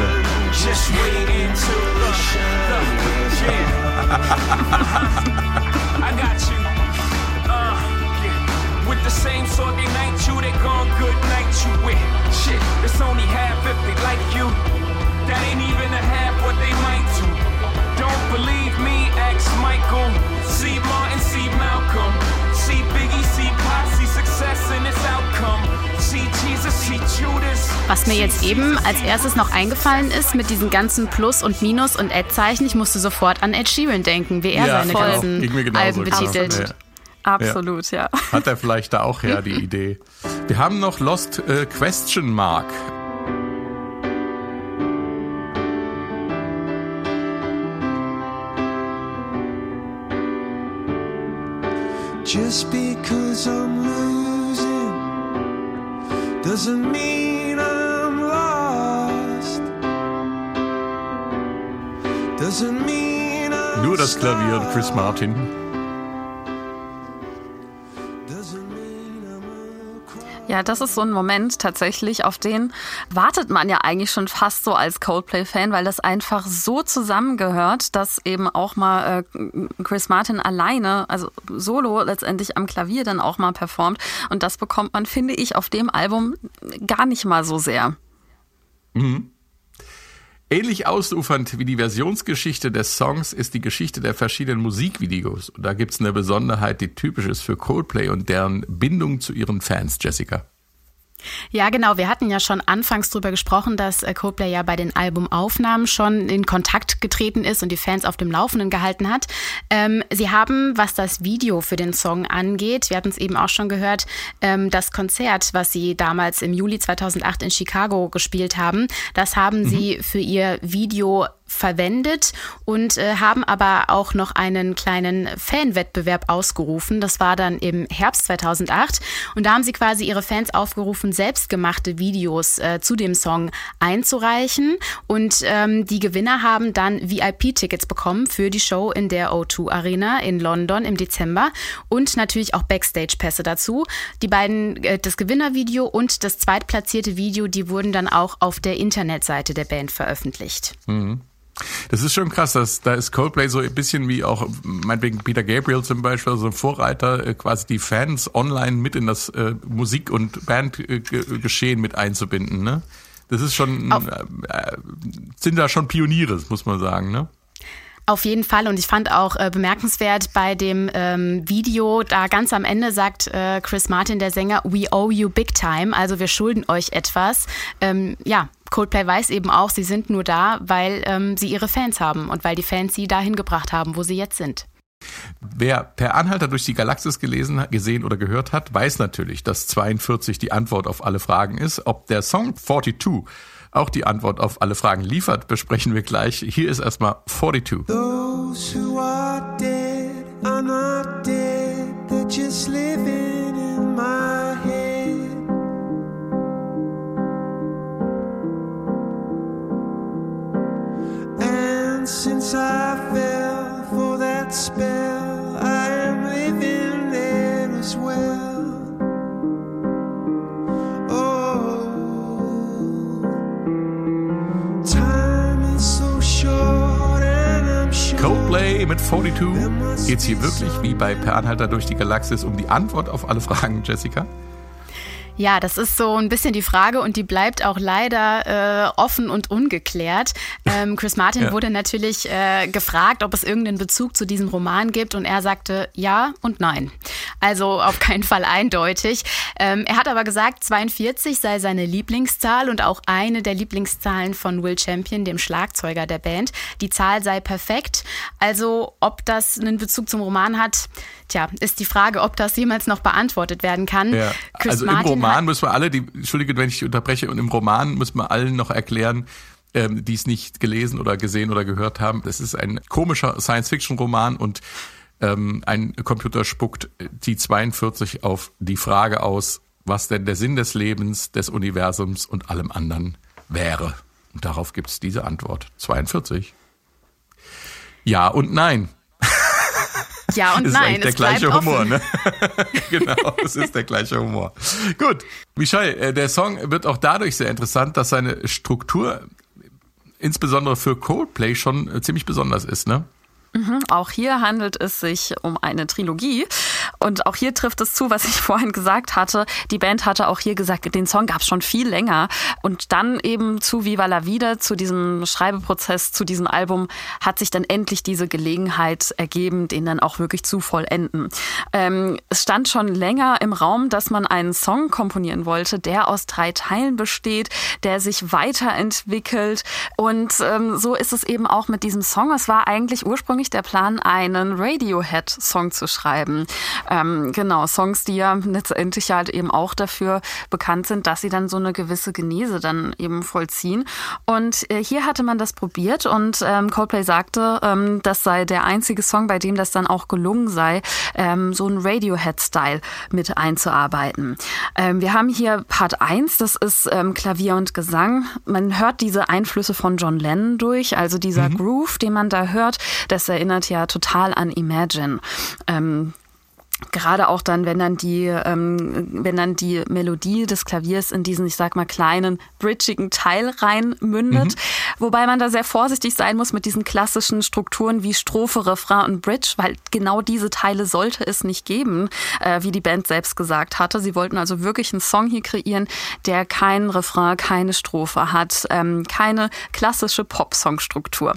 With the same sort they night you, they gone good night you with. Shit, it's only half if they like you. That ain't even a half what they might do. Don't believe me, ask Michael. See Martin, see Malcolm. See Biggie, see Pop, see success and its outcome. Was mir jetzt eben als erstes noch eingefallen ist, mit diesen ganzen Plus und Minus und Ad-Zeichen, ich musste sofort an Ed Sheeran denken, wie er ja, seine voll. ganzen Alben betitelt. Ja. Absolut, ja. ja. Hat er vielleicht da auch her die Idee. Wir haben noch Lost äh, Question Mark Just because I'm losing doesn't mean I'm lost. Doesn't mean I'm Nur das Klavier Chris Martin. Ja, das ist so ein Moment tatsächlich, auf den wartet man ja eigentlich schon fast so als Coldplay-Fan, weil das einfach so zusammengehört, dass eben auch mal äh, Chris Martin alleine, also solo letztendlich am Klavier dann auch mal performt. Und das bekommt man, finde ich, auf dem Album gar nicht mal so sehr. Mhm. Ähnlich ausufernd wie die Versionsgeschichte des Songs ist die Geschichte der verschiedenen Musikvideos. Und da gibt's eine Besonderheit, die typisch ist für Coldplay und deren Bindung zu ihren Fans, Jessica. Ja, genau. Wir hatten ja schon anfangs darüber gesprochen, dass äh, Coldplay ja bei den Albumaufnahmen schon in Kontakt getreten ist und die Fans auf dem Laufenden gehalten hat. Ähm, sie haben, was das Video für den Song angeht, wir hatten es eben auch schon gehört, ähm, das Konzert, was sie damals im Juli 2008 in Chicago gespielt haben, das haben mhm. sie für ihr Video verwendet und äh, haben aber auch noch einen kleinen Fanwettbewerb ausgerufen. Das war dann im Herbst 2008 und da haben sie quasi ihre Fans aufgerufen, selbstgemachte Videos äh, zu dem Song einzureichen und ähm, die Gewinner haben dann VIP-Tickets bekommen für die Show in der O2 Arena in London im Dezember und natürlich auch Backstage-Pässe dazu. Die beiden, äh, das Gewinnervideo und das zweitplatzierte Video, die wurden dann auch auf der Internetseite der Band veröffentlicht. Mhm. Das ist schon krass, dass da ist Coldplay so ein bisschen wie auch meinetwegen Peter Gabriel zum Beispiel, so also ein Vorreiter, äh, quasi die Fans online mit in das äh, Musik- und Bandgeschehen mit einzubinden. Ne? Das ist schon, äh, sind da schon Pioniere, muss man sagen. Ne? Auf jeden Fall. Und ich fand auch äh, bemerkenswert bei dem ähm, Video, da ganz am Ende sagt äh, Chris Martin, der Sänger, We owe you big time. Also wir schulden euch etwas. Ähm, ja, Coldplay weiß eben auch, sie sind nur da, weil ähm, sie ihre Fans haben und weil die Fans sie dahin gebracht haben, wo sie jetzt sind. Wer per Anhalter durch die Galaxis gelesen, gesehen oder gehört hat, weiß natürlich, dass 42 die Antwort auf alle Fragen ist. Ob der Song 42 auch die Antwort auf alle Fragen liefert, besprechen wir gleich. Hier ist erstmal 42. Those who are dead are not dead, they're just living in my head. And since I fell for that spell, I am living there as well. Coldplay mit 42. Geht's hier wirklich wie bei Per Anhalter durch die Galaxis um die Antwort auf alle Fragen, Jessica? Ja, das ist so ein bisschen die Frage und die bleibt auch leider äh, offen und ungeklärt. Ähm, Chris Martin ja. wurde natürlich äh, gefragt, ob es irgendeinen Bezug zu diesem Roman gibt und er sagte ja und nein. Also auf keinen Fall eindeutig. Ähm, er hat aber gesagt, 42 sei seine Lieblingszahl und auch eine der Lieblingszahlen von Will Champion, dem Schlagzeuger der Band. Die Zahl sei perfekt. Also ob das einen Bezug zum Roman hat, tja, ist die Frage, ob das jemals noch beantwortet werden kann. Ja. also Martin Roman müssen wir alle, die, Entschuldige, wenn ich unterbreche, und im Roman müssen wir allen noch erklären, ähm, die es nicht gelesen oder gesehen oder gehört haben. Das ist ein komischer Science-Fiction-Roman und ähm, ein Computer spuckt die 42 auf die Frage aus, was denn der Sinn des Lebens, des Universums und allem anderen wäre. Und darauf gibt es diese Antwort. 42. Ja und nein. Ja und ist nein. der gleiche Humor, ne? genau, es ist der gleiche Humor. Gut, Michel, äh, der Song wird auch dadurch sehr interessant, dass seine Struktur insbesondere für Coldplay schon äh, ziemlich besonders ist, ne? Mhm, auch hier handelt es sich um eine Trilogie. Und auch hier trifft es zu, was ich vorhin gesagt hatte. Die Band hatte auch hier gesagt, den Song gab es schon viel länger. Und dann eben zu Viva la Vida, zu diesem Schreibeprozess, zu diesem Album, hat sich dann endlich diese Gelegenheit ergeben, den dann auch wirklich zu vollenden. Ähm, es stand schon länger im Raum, dass man einen Song komponieren wollte, der aus drei Teilen besteht, der sich weiterentwickelt. Und ähm, so ist es eben auch mit diesem Song. Es war eigentlich ursprünglich der Plan, einen Radiohead-Song zu schreiben. Ähm, genau, Songs, die ja letztendlich halt eben auch dafür bekannt sind, dass sie dann so eine gewisse Genese dann eben vollziehen. Und äh, hier hatte man das probiert und ähm, Coldplay sagte, ähm, das sei der einzige Song, bei dem das dann auch gelungen sei, ähm, so ein Radiohead-Style mit einzuarbeiten. Ähm, wir haben hier Part 1, das ist ähm, Klavier und Gesang. Man hört diese Einflüsse von John Lennon durch, also dieser mhm. Groove, den man da hört, das erinnert ja total an Imagine. Ähm, gerade auch dann, wenn dann die, ähm, wenn dann die Melodie des Klaviers in diesen, ich sag mal, kleinen, bridgigen Teil reinmündet. Mhm. Wobei man da sehr vorsichtig sein muss mit diesen klassischen Strukturen wie Strophe, Refrain und Bridge, weil genau diese Teile sollte es nicht geben, äh, wie die Band selbst gesagt hatte. Sie wollten also wirklich einen Song hier kreieren, der keinen Refrain, keine Strophe hat, ähm, keine klassische Pop-Song-Struktur.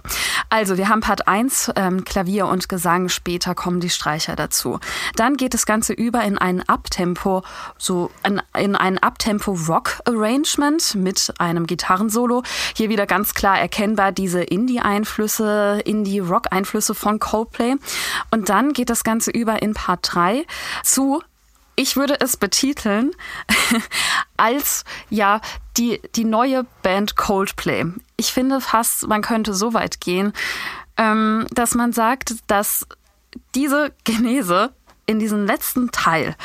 Also wir haben Part 1, ähm, Klavier und Gesang, später kommen die Streicher dazu. Dann dann geht das Ganze über in ein Abtempo, so in, in ein Abtempo Rock Arrangement mit einem Gitarrensolo. Hier wieder ganz klar erkennbar diese Indie-Einflüsse, Indie-Rock-Einflüsse von Coldplay. Und dann geht das Ganze über in Part 3 zu ich würde es betiteln als ja die, die neue Band Coldplay. Ich finde fast, man könnte so weit gehen, ähm, dass man sagt, dass diese Genese in diesem letzten Teil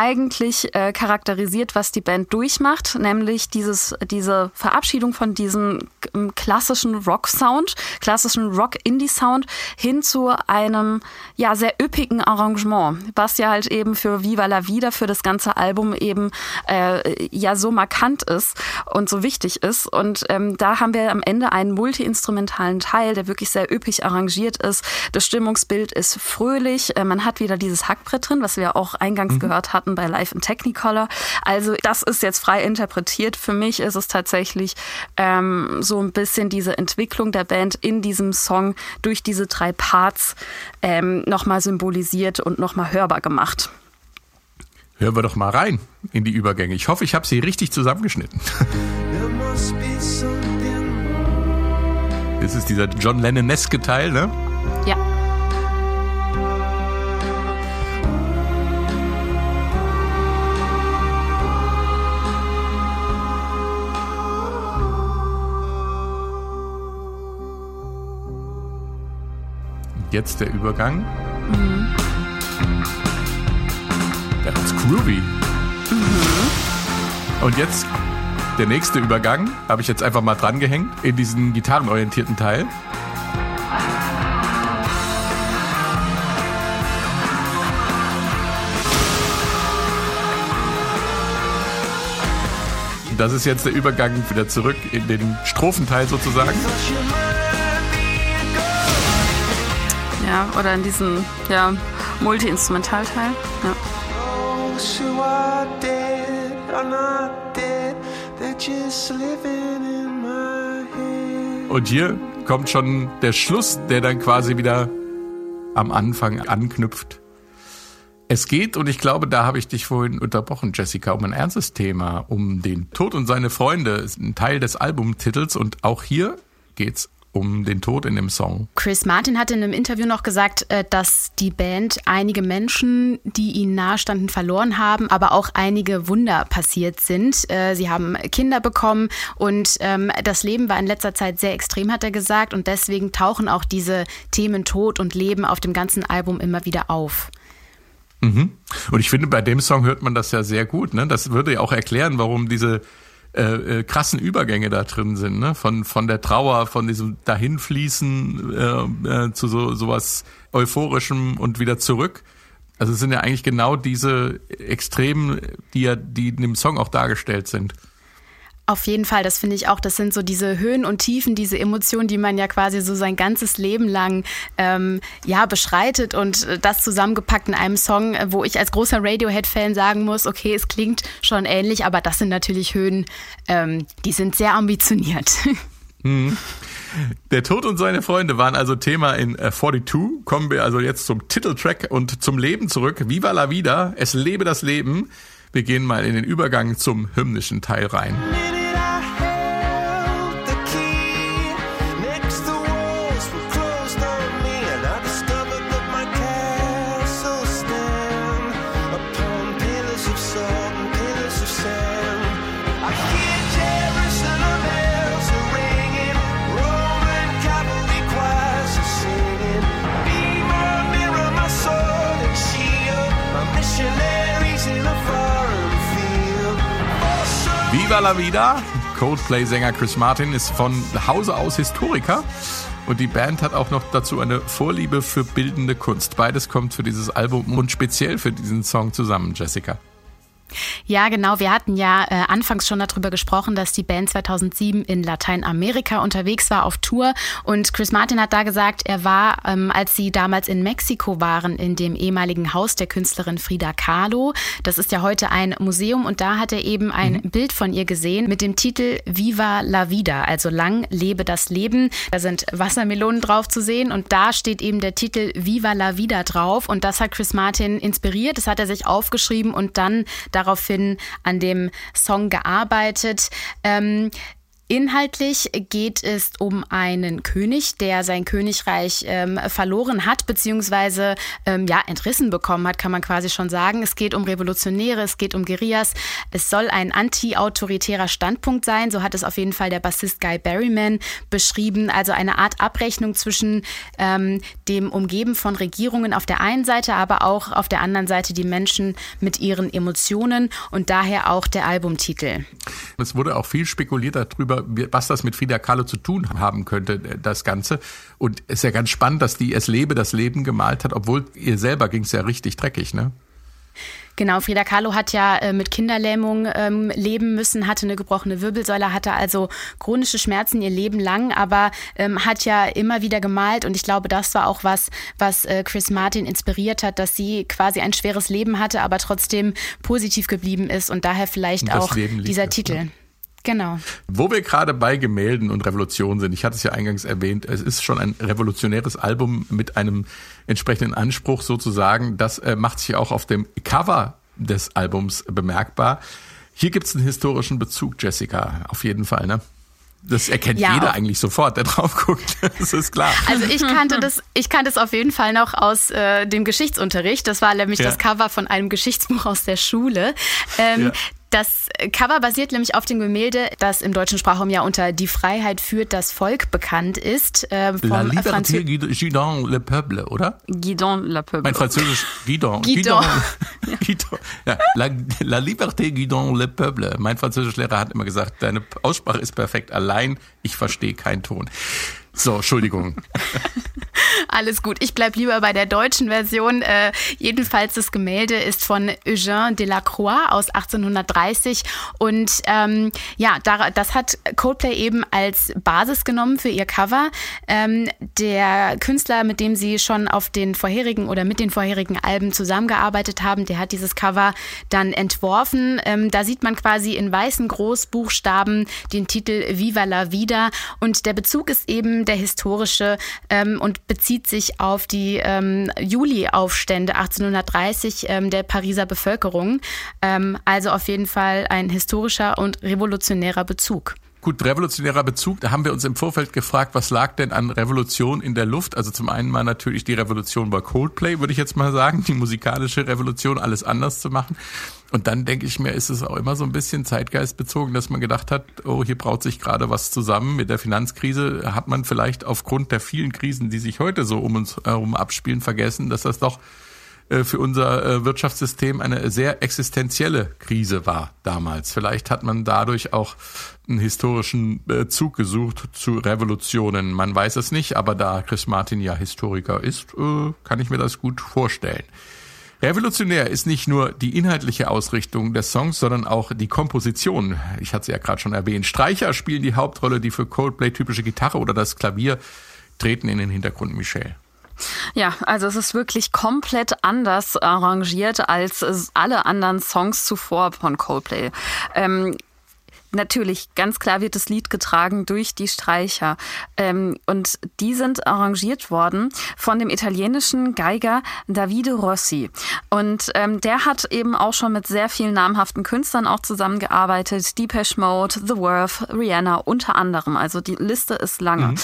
eigentlich äh, charakterisiert, was die Band durchmacht, nämlich dieses, diese Verabschiedung von diesem ähm, klassischen Rock-Sound, klassischen Rock-Indie-Sound hin zu einem ja sehr üppigen Arrangement, was ja halt eben für Viva la Vida, für das ganze Album eben äh, ja so markant ist und so wichtig ist. Und ähm, da haben wir am Ende einen multi-instrumentalen Teil, der wirklich sehr üppig arrangiert ist. Das Stimmungsbild ist fröhlich. Äh, man hat wieder dieses Hackbrett drin, was wir auch eingangs mhm. gehört hatten bei Live in Technicolor. Also das ist jetzt frei interpretiert. Für mich ist es tatsächlich ähm, so ein bisschen diese Entwicklung der Band in diesem Song durch diese drei Parts ähm, nochmal symbolisiert und nochmal hörbar gemacht. Hören wir doch mal rein in die Übergänge. Ich hoffe, ich habe sie richtig zusammengeschnitten. Das ist dieser John Lennon-eske Teil, ne? Jetzt der Übergang. Mhm. Ganz groovy. Mhm. Und jetzt der nächste Übergang, habe ich jetzt einfach mal dran gehängt, in diesen gitarrenorientierten Teil. Das ist jetzt der Übergang wieder zurück in den Strophenteil sozusagen. Ja, oder in diesem ja, Multi-Instrumentalteil. Ja. Und hier kommt schon der Schluss, der dann quasi wieder am Anfang anknüpft. Es geht, und ich glaube, da habe ich dich vorhin unterbrochen, Jessica, um ein ernstes Thema, um den Tod und seine Freunde, ist ein Teil des Albumtitels. Und auch hier geht's um den Tod in dem Song. Chris Martin hatte in einem Interview noch gesagt, äh, dass die Band einige Menschen, die ihnen nahestanden, verloren haben, aber auch einige Wunder passiert sind. Äh, sie haben Kinder bekommen und ähm, das Leben war in letzter Zeit sehr extrem, hat er gesagt. Und deswegen tauchen auch diese Themen Tod und Leben auf dem ganzen Album immer wieder auf. Mhm. Und ich finde, bei dem Song hört man das ja sehr gut. Ne? Das würde ja auch erklären, warum diese äh, äh, krassen Übergänge da drin sind, ne? Von von der Trauer, von diesem dahinfließen äh, äh, zu so sowas euphorischem und wieder zurück. Also es sind ja eigentlich genau diese Extremen, die ja die in dem Song auch dargestellt sind. Auf jeden Fall, das finde ich auch. Das sind so diese Höhen und Tiefen, diese Emotionen, die man ja quasi so sein ganzes Leben lang ähm, ja beschreitet und äh, das zusammengepackt in einem Song, äh, wo ich als großer Radiohead-Fan sagen muss, okay, es klingt schon ähnlich, aber das sind natürlich Höhen, ähm, die sind sehr ambitioniert. Mhm. Der Tod und seine Freunde waren also Thema in 42. Äh, Kommen wir also jetzt zum Titeltrack und zum Leben zurück. Viva la vida, es lebe das Leben. Wir gehen mal in den Übergang zum hymnischen Teil rein. Viva la Vida. Coldplay-Sänger Chris Martin ist von Hause aus Historiker und die Band hat auch noch dazu eine Vorliebe für bildende Kunst. Beides kommt für dieses Album und speziell für diesen Song zusammen, Jessica. Ja, genau. Wir hatten ja äh, anfangs schon darüber gesprochen, dass die Band 2007 in Lateinamerika unterwegs war auf Tour. Und Chris Martin hat da gesagt, er war, ähm, als sie damals in Mexiko waren, in dem ehemaligen Haus der Künstlerin Frida Kahlo. Das ist ja heute ein Museum. Und da hat er eben ein mhm. Bild von ihr gesehen mit dem Titel Viva la Vida, also lang lebe das Leben. Da sind Wassermelonen drauf zu sehen. Und da steht eben der Titel Viva la Vida drauf. Und das hat Chris Martin inspiriert. Das hat er sich aufgeschrieben und dann da daraufhin an dem Song gearbeitet. Ähm, Inhaltlich geht es um einen König, der sein Königreich ähm, verloren hat, beziehungsweise ähm, ja, entrissen bekommen hat, kann man quasi schon sagen. Es geht um Revolutionäre, es geht um Guerillas. Es soll ein anti-autoritärer Standpunkt sein, so hat es auf jeden Fall der Bassist Guy Berryman beschrieben. Also eine Art Abrechnung zwischen ähm, dem Umgeben von Regierungen auf der einen Seite, aber auch auf der anderen Seite die Menschen mit ihren Emotionen und daher auch der Albumtitel. Es wurde auch viel spekuliert darüber, was das mit Frida Kahlo zu tun haben könnte, äh, das Ganze. Und es ist ja ganz spannend, dass die Es lebe das Leben gemalt hat, obwohl ihr selber ging es ja richtig dreckig, ne? Genau, Frida Kahlo hat ja äh, mit Kinderlähmung ähm, leben müssen, hatte eine gebrochene Wirbelsäule, hatte also chronische Schmerzen ihr Leben lang, aber ähm, hat ja immer wieder gemalt und ich glaube, das war auch was, was äh, Chris Martin inspiriert hat, dass sie quasi ein schweres Leben hatte, aber trotzdem positiv geblieben ist und daher vielleicht auch dieser es, Titel. Ne? Genau. Wo wir gerade bei Gemälden und Revolution sind, ich hatte es ja eingangs erwähnt, es ist schon ein revolutionäres Album mit einem entsprechenden Anspruch sozusagen. Das äh, macht sich auch auf dem Cover des Albums bemerkbar. Hier gibt es einen historischen Bezug, Jessica, auf jeden Fall, ne? Das erkennt ja, jeder eigentlich sofort, der drauf guckt. Das ist klar. Also ich kannte das, ich kannte es auf jeden Fall noch aus äh, dem Geschichtsunterricht. Das war nämlich ja. das Cover von einem Geschichtsbuch aus der Schule. Ähm, ja. Das Cover basiert nämlich auf dem Gemälde, das im deutschen Sprachraum ja unter Die Freiheit führt das Volk bekannt ist. Äh, vom La liberté guidon le peuple, oder? Guidon le peuple. Mein Französisch, guidon. Guidon. guidon. Ja, la, la liberté guidon le peuple. Mein Französischlehrer hat immer gesagt, deine Aussprache ist perfekt, allein ich verstehe keinen Ton. So, Entschuldigung. Alles gut. Ich bleibe lieber bei der deutschen Version. Äh, jedenfalls das Gemälde ist von Eugène Delacroix aus 1830 und ähm, ja, da, das hat Coldplay eben als Basis genommen für ihr Cover. Ähm, der Künstler, mit dem sie schon auf den vorherigen oder mit den vorherigen Alben zusammengearbeitet haben, der hat dieses Cover dann entworfen. Ähm, da sieht man quasi in weißen Großbuchstaben den Titel Viva la Vida und der Bezug ist eben der historische ähm, und bezieht sich auf die ähm, Juli-Aufstände 1830 ähm, der Pariser Bevölkerung. Ähm, also auf jeden Fall ein historischer und revolutionärer Bezug. Gut, revolutionärer Bezug, da haben wir uns im Vorfeld gefragt, was lag denn an Revolution in der Luft? Also zum einen mal natürlich die Revolution bei Coldplay, würde ich jetzt mal sagen, die musikalische Revolution, alles anders zu machen. Und dann denke ich mir, ist es auch immer so ein bisschen zeitgeistbezogen, dass man gedacht hat, oh, hier braut sich gerade was zusammen. Mit der Finanzkrise hat man vielleicht aufgrund der vielen Krisen, die sich heute so um uns herum abspielen, vergessen, dass das doch äh, für unser äh, Wirtschaftssystem eine sehr existenzielle Krise war damals. Vielleicht hat man dadurch auch einen historischen äh, Zug gesucht zu Revolutionen. Man weiß es nicht, aber da Chris Martin ja Historiker ist, kann ich mir das gut vorstellen. Revolutionär ist nicht nur die inhaltliche Ausrichtung des Songs, sondern auch die Komposition. Ich hatte sie ja gerade schon erwähnt. Streicher spielen die Hauptrolle, die für Coldplay typische Gitarre oder das Klavier treten in den Hintergrund Michelle. Ja, also es ist wirklich komplett anders arrangiert als alle anderen Songs zuvor von Coldplay. Ähm, Natürlich, ganz klar wird das Lied getragen durch die Streicher. Ähm, und die sind arrangiert worden von dem italienischen Geiger Davide Rossi. Und ähm, der hat eben auch schon mit sehr vielen namhaften Künstlern auch zusammengearbeitet. Depeche Mode, The Worth, Rihanna unter anderem. Also die Liste ist lange. Mhm.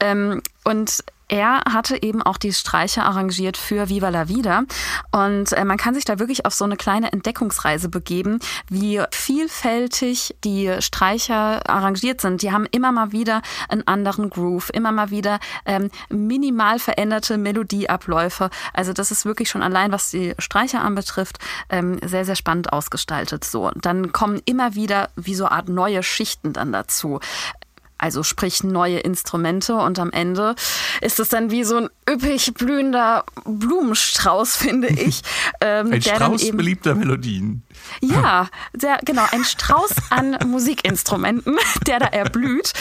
Ähm, und er hatte eben auch die Streicher arrangiert für Viva la Vida. Und äh, man kann sich da wirklich auf so eine kleine Entdeckungsreise begeben, wie vielfältig die Streicher arrangiert sind. Die haben immer mal wieder einen anderen Groove, immer mal wieder ähm, minimal veränderte Melodieabläufe. Also das ist wirklich schon allein, was die Streicher anbetrifft, ähm, sehr, sehr spannend ausgestaltet. So, dann kommen immer wieder wie so eine Art neue Schichten dann dazu also sprich neue Instrumente und am Ende ist es dann wie so ein üppig blühender Blumenstrauß, finde ich. Ähm, ein Strauß eben, beliebter Melodien. Ja, sehr, genau, ein Strauß an Musikinstrumenten, der da erblüht.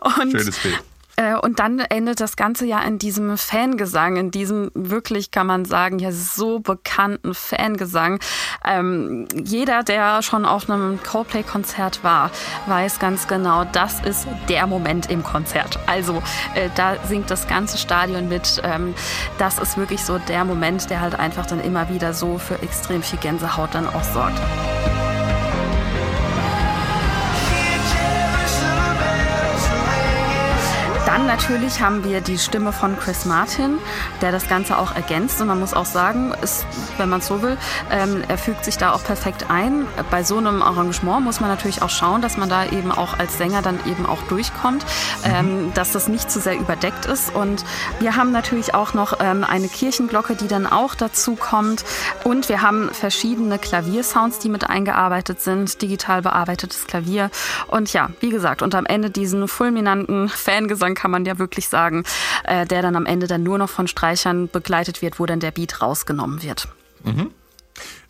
und, Schönes Bild. Äh, und dann endet das Ganze ja in diesem Fangesang, in diesem wirklich, kann man sagen, ja so bekannten Fangesang. Ähm, jeder, der schon auf einem Coldplay-Konzert war, weiß ganz genau, das ist der Moment im Konzert. Also äh, da singt das ganze Stadion mit. Ähm, das ist wirklich so der Moment, der halt einfach dann immer wieder so für extrem viel Gänsehaut dann auch sorgt. Dann natürlich haben wir die Stimme von Chris Martin, der das Ganze auch ergänzt. Und man muss auch sagen, ist, wenn man es so will, ähm, er fügt sich da auch perfekt ein. Bei so einem Arrangement muss man natürlich auch schauen, dass man da eben auch als Sänger dann eben auch durchkommt, ähm, mhm. dass das nicht zu sehr überdeckt ist. Und wir haben natürlich auch noch ähm, eine Kirchenglocke, die dann auch dazu kommt. Und wir haben verschiedene Klaviersounds, die mit eingearbeitet sind, digital bearbeitetes Klavier. Und ja, wie gesagt, und am Ende diesen fulminanten Fangesang kann man ja wirklich sagen, äh, der dann am Ende dann nur noch von Streichern begleitet wird, wo dann der Beat rausgenommen wird. Mhm.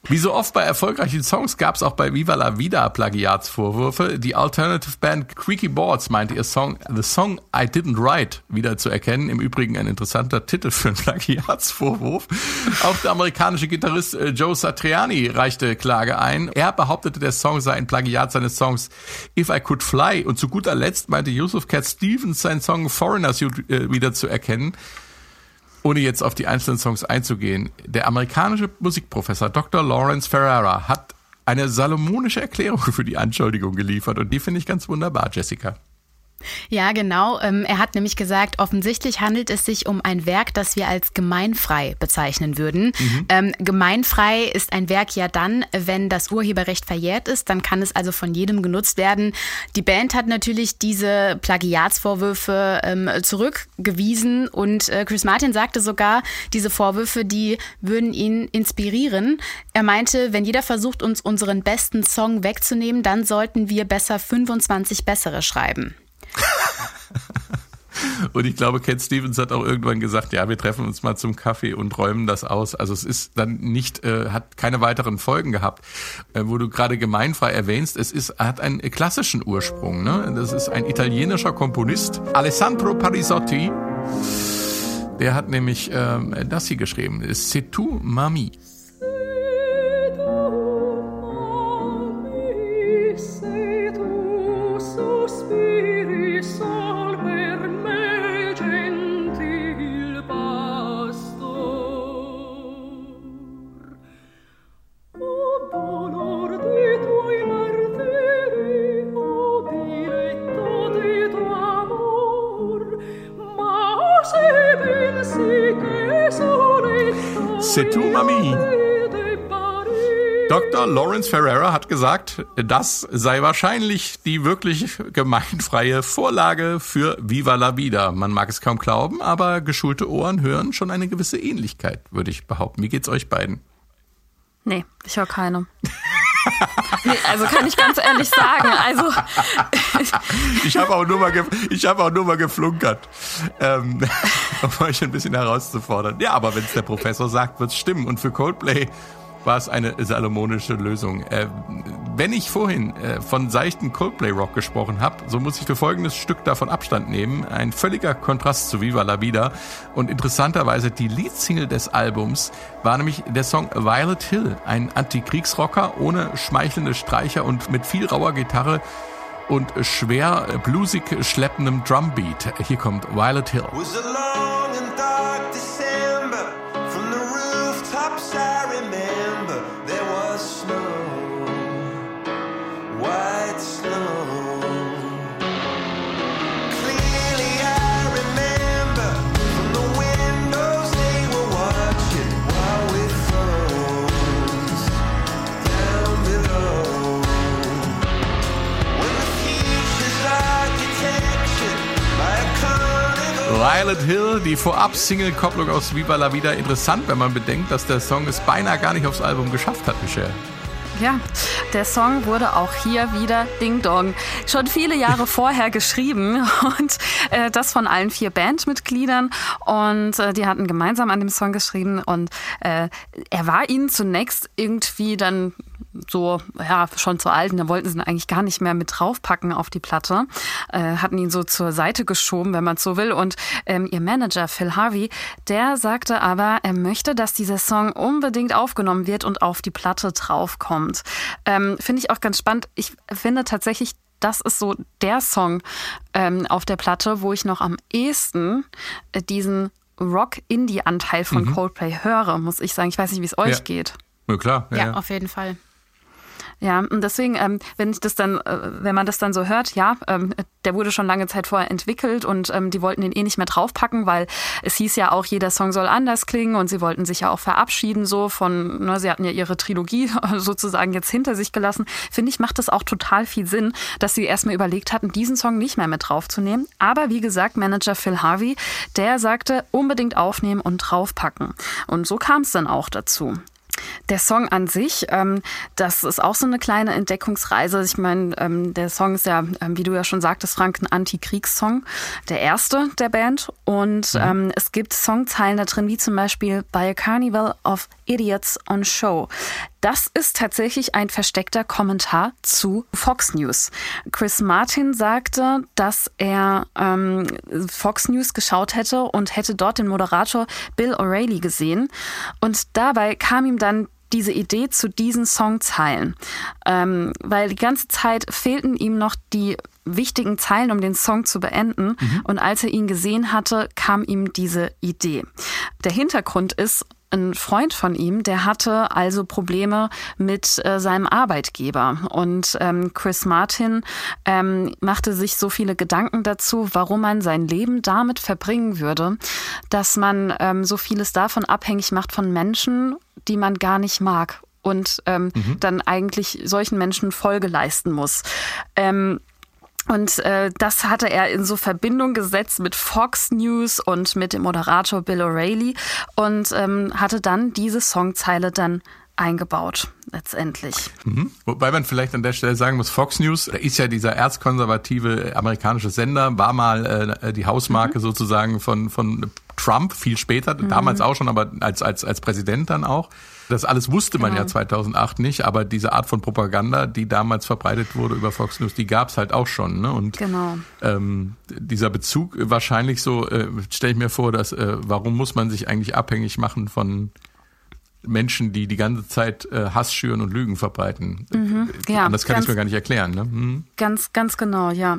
Wie so oft bei erfolgreichen Songs gab es auch bei Viva la Vida Plagiatsvorwürfe. Die Alternative Band Creaky Boards meinte ihr Song The Song I Didn't Write wieder zu erkennen. Im Übrigen ein interessanter Titel für einen Plagiatsvorwurf. Auch der amerikanische Gitarrist äh, Joe Satriani reichte Klage ein. Er behauptete, der Song sei ein Plagiat seines Songs If I Could Fly. Und zu guter Letzt meinte Yusuf Cat Stevens sein Song Foreigners äh, wieder zu erkennen ohne jetzt auf die einzelnen Songs einzugehen, der amerikanische Musikprofessor Dr. Lawrence Ferrara hat eine salomonische Erklärung für die Anschuldigung geliefert und die finde ich ganz wunderbar, Jessica. Ja, genau. Ähm, er hat nämlich gesagt, offensichtlich handelt es sich um ein Werk, das wir als gemeinfrei bezeichnen würden. Mhm. Ähm, gemeinfrei ist ein Werk ja dann, wenn das Urheberrecht verjährt ist, dann kann es also von jedem genutzt werden. Die Band hat natürlich diese Plagiatsvorwürfe ähm, zurückgewiesen und äh, Chris Martin sagte sogar, diese Vorwürfe, die würden ihn inspirieren. Er meinte, wenn jeder versucht, uns unseren besten Song wegzunehmen, dann sollten wir besser 25 bessere schreiben. Und ich glaube, Cat Stevens hat auch irgendwann gesagt, ja, wir treffen uns mal zum Kaffee und räumen das aus. Also es ist dann nicht, äh, hat keine weiteren Folgen gehabt. Äh, wo du gerade gemeinfrei erwähnst, es ist, hat einen klassischen Ursprung. Ne? Das ist ein italienischer Komponist, Alessandro Parisotti. Der hat nämlich ähm, das hier geschrieben, C'est tu, Mami. C'est tout, Mami. Dr. Lawrence Ferreira hat gesagt, das sei wahrscheinlich die wirklich gemeinfreie Vorlage für Viva la Vida. Man mag es kaum glauben, aber geschulte Ohren hören schon eine gewisse Ähnlichkeit, würde ich behaupten. Wie geht's euch beiden? Nee, ich höre keine. Also kann ich ganz ehrlich sagen. Also ich habe auch nur mal, ich habe auch nur mal geflunkert, ähm, um euch ein bisschen herauszufordern. Ja, aber wenn es der Professor sagt, wird es stimmen. Und für Coldplay war es eine salomonische Lösung. Äh, wenn ich vorhin äh, von seichten Coldplay-Rock gesprochen habe, so muss ich für folgendes Stück davon Abstand nehmen. Ein völliger Kontrast zu Viva la Vida. Und interessanterweise die Leadsingle des Albums war nämlich der Song Violet Hill, ein Antikriegsrocker ohne schmeichelnde Streicher und mit viel rauer Gitarre und schwer bluesig schleppendem Drumbeat. Hier kommt Violet Hill. Violet Hill, die Vorab-Single-Kopplung aus Viva la Vida. Interessant, wenn man bedenkt, dass der Song es beinahe gar nicht aufs Album geschafft hat, Michelle. Ja, der Song wurde auch hier wieder Ding Dong schon viele Jahre vorher geschrieben und äh, das von allen vier Bandmitgliedern und äh, die hatten gemeinsam an dem Song geschrieben und äh, er war ihnen zunächst irgendwie dann so, ja, schon zu alt und da wollten sie ihn eigentlich gar nicht mehr mit draufpacken auf die Platte, äh, hatten ihn so zur Seite geschoben, wenn man so will. Und ähm, ihr Manager Phil Harvey, der sagte aber, er möchte, dass dieser Song unbedingt aufgenommen wird und auf die Platte draufkommt. Ähm, finde ich auch ganz spannend. Ich finde tatsächlich, das ist so der Song ähm, auf der Platte, wo ich noch am ehesten äh, diesen Rock-Indie-Anteil von mhm. Coldplay höre, muss ich sagen. Ich weiß nicht, wie es euch ja. geht. Ja, klar. Ja, ja, auf jeden Fall. Ja, und deswegen, ähm, wenn ich das dann, äh, wenn man das dann so hört, ja, ähm, der wurde schon lange Zeit vorher entwickelt und ähm, die wollten den eh nicht mehr draufpacken, weil es hieß ja auch, jeder Song soll anders klingen und sie wollten sich ja auch verabschieden so von, ne, sie hatten ja ihre Trilogie sozusagen jetzt hinter sich gelassen. Finde ich, macht das auch total viel Sinn, dass sie erstmal überlegt hatten, diesen Song nicht mehr mit draufzunehmen. Aber wie gesagt, Manager Phil Harvey, der sagte, unbedingt aufnehmen und draufpacken. Und so kam es dann auch dazu. Der Song an sich, ähm, das ist auch so eine kleine Entdeckungsreise. Ich meine, ähm, der Song ist ja, ähm, wie du ja schon sagtest, Frank, ein Antikriegssong, der erste der Band. Und mhm. Ähm, es gibt Songzeilen da drin, wie zum Beispiel By a Carnival of Idiots on Show. Das ist tatsächlich ein versteckter Kommentar zu Fox News. Chris Martin sagte, dass er ähm, Fox News geschaut hätte und hätte dort den Moderator Bill O'Reilly gesehen. Und dabei kam ihm dann diese Idee zu diesen Songzeilen, ähm, weil die ganze Zeit fehlten ihm noch die wichtigen Zeilen, um den Song zu beenden. Mhm. Und als er ihn gesehen hatte, kam ihm diese Idee. Der Hintergrund ist, ein Freund von ihm, der hatte also Probleme mit äh, seinem Arbeitgeber. Und ähm, Chris Martin ähm, machte sich so viele Gedanken dazu, warum man sein Leben damit verbringen würde, dass man ähm, so vieles davon abhängig macht von Menschen, die man gar nicht mag und ähm, mhm. dann eigentlich solchen Menschen Folge leisten muss. Ähm, und äh, das hatte er in so Verbindung gesetzt mit Fox News und mit dem Moderator Bill O'Reilly und ähm, hatte dann diese Songzeile dann eingebaut, letztendlich. Mhm. Wobei man vielleicht an der Stelle sagen muss, Fox News ist ja dieser erzkonservative amerikanische Sender, war mal äh, die Hausmarke mhm. sozusagen von, von Trump, viel später, mhm. damals auch schon, aber als, als, als Präsident dann auch. Das alles wusste man genau. ja 2008 nicht, aber diese Art von Propaganda, die damals verbreitet wurde über Fox News, die gab es halt auch schon. Ne? Und genau. ähm, dieser Bezug wahrscheinlich so, äh, stelle ich mir vor, dass äh, warum muss man sich eigentlich abhängig machen von Menschen, die die ganze Zeit äh, Hass schüren und Lügen verbreiten. Mhm, ja, Anders kann ich mir gar nicht erklären. Ne? Hm? Ganz, ganz genau, ja.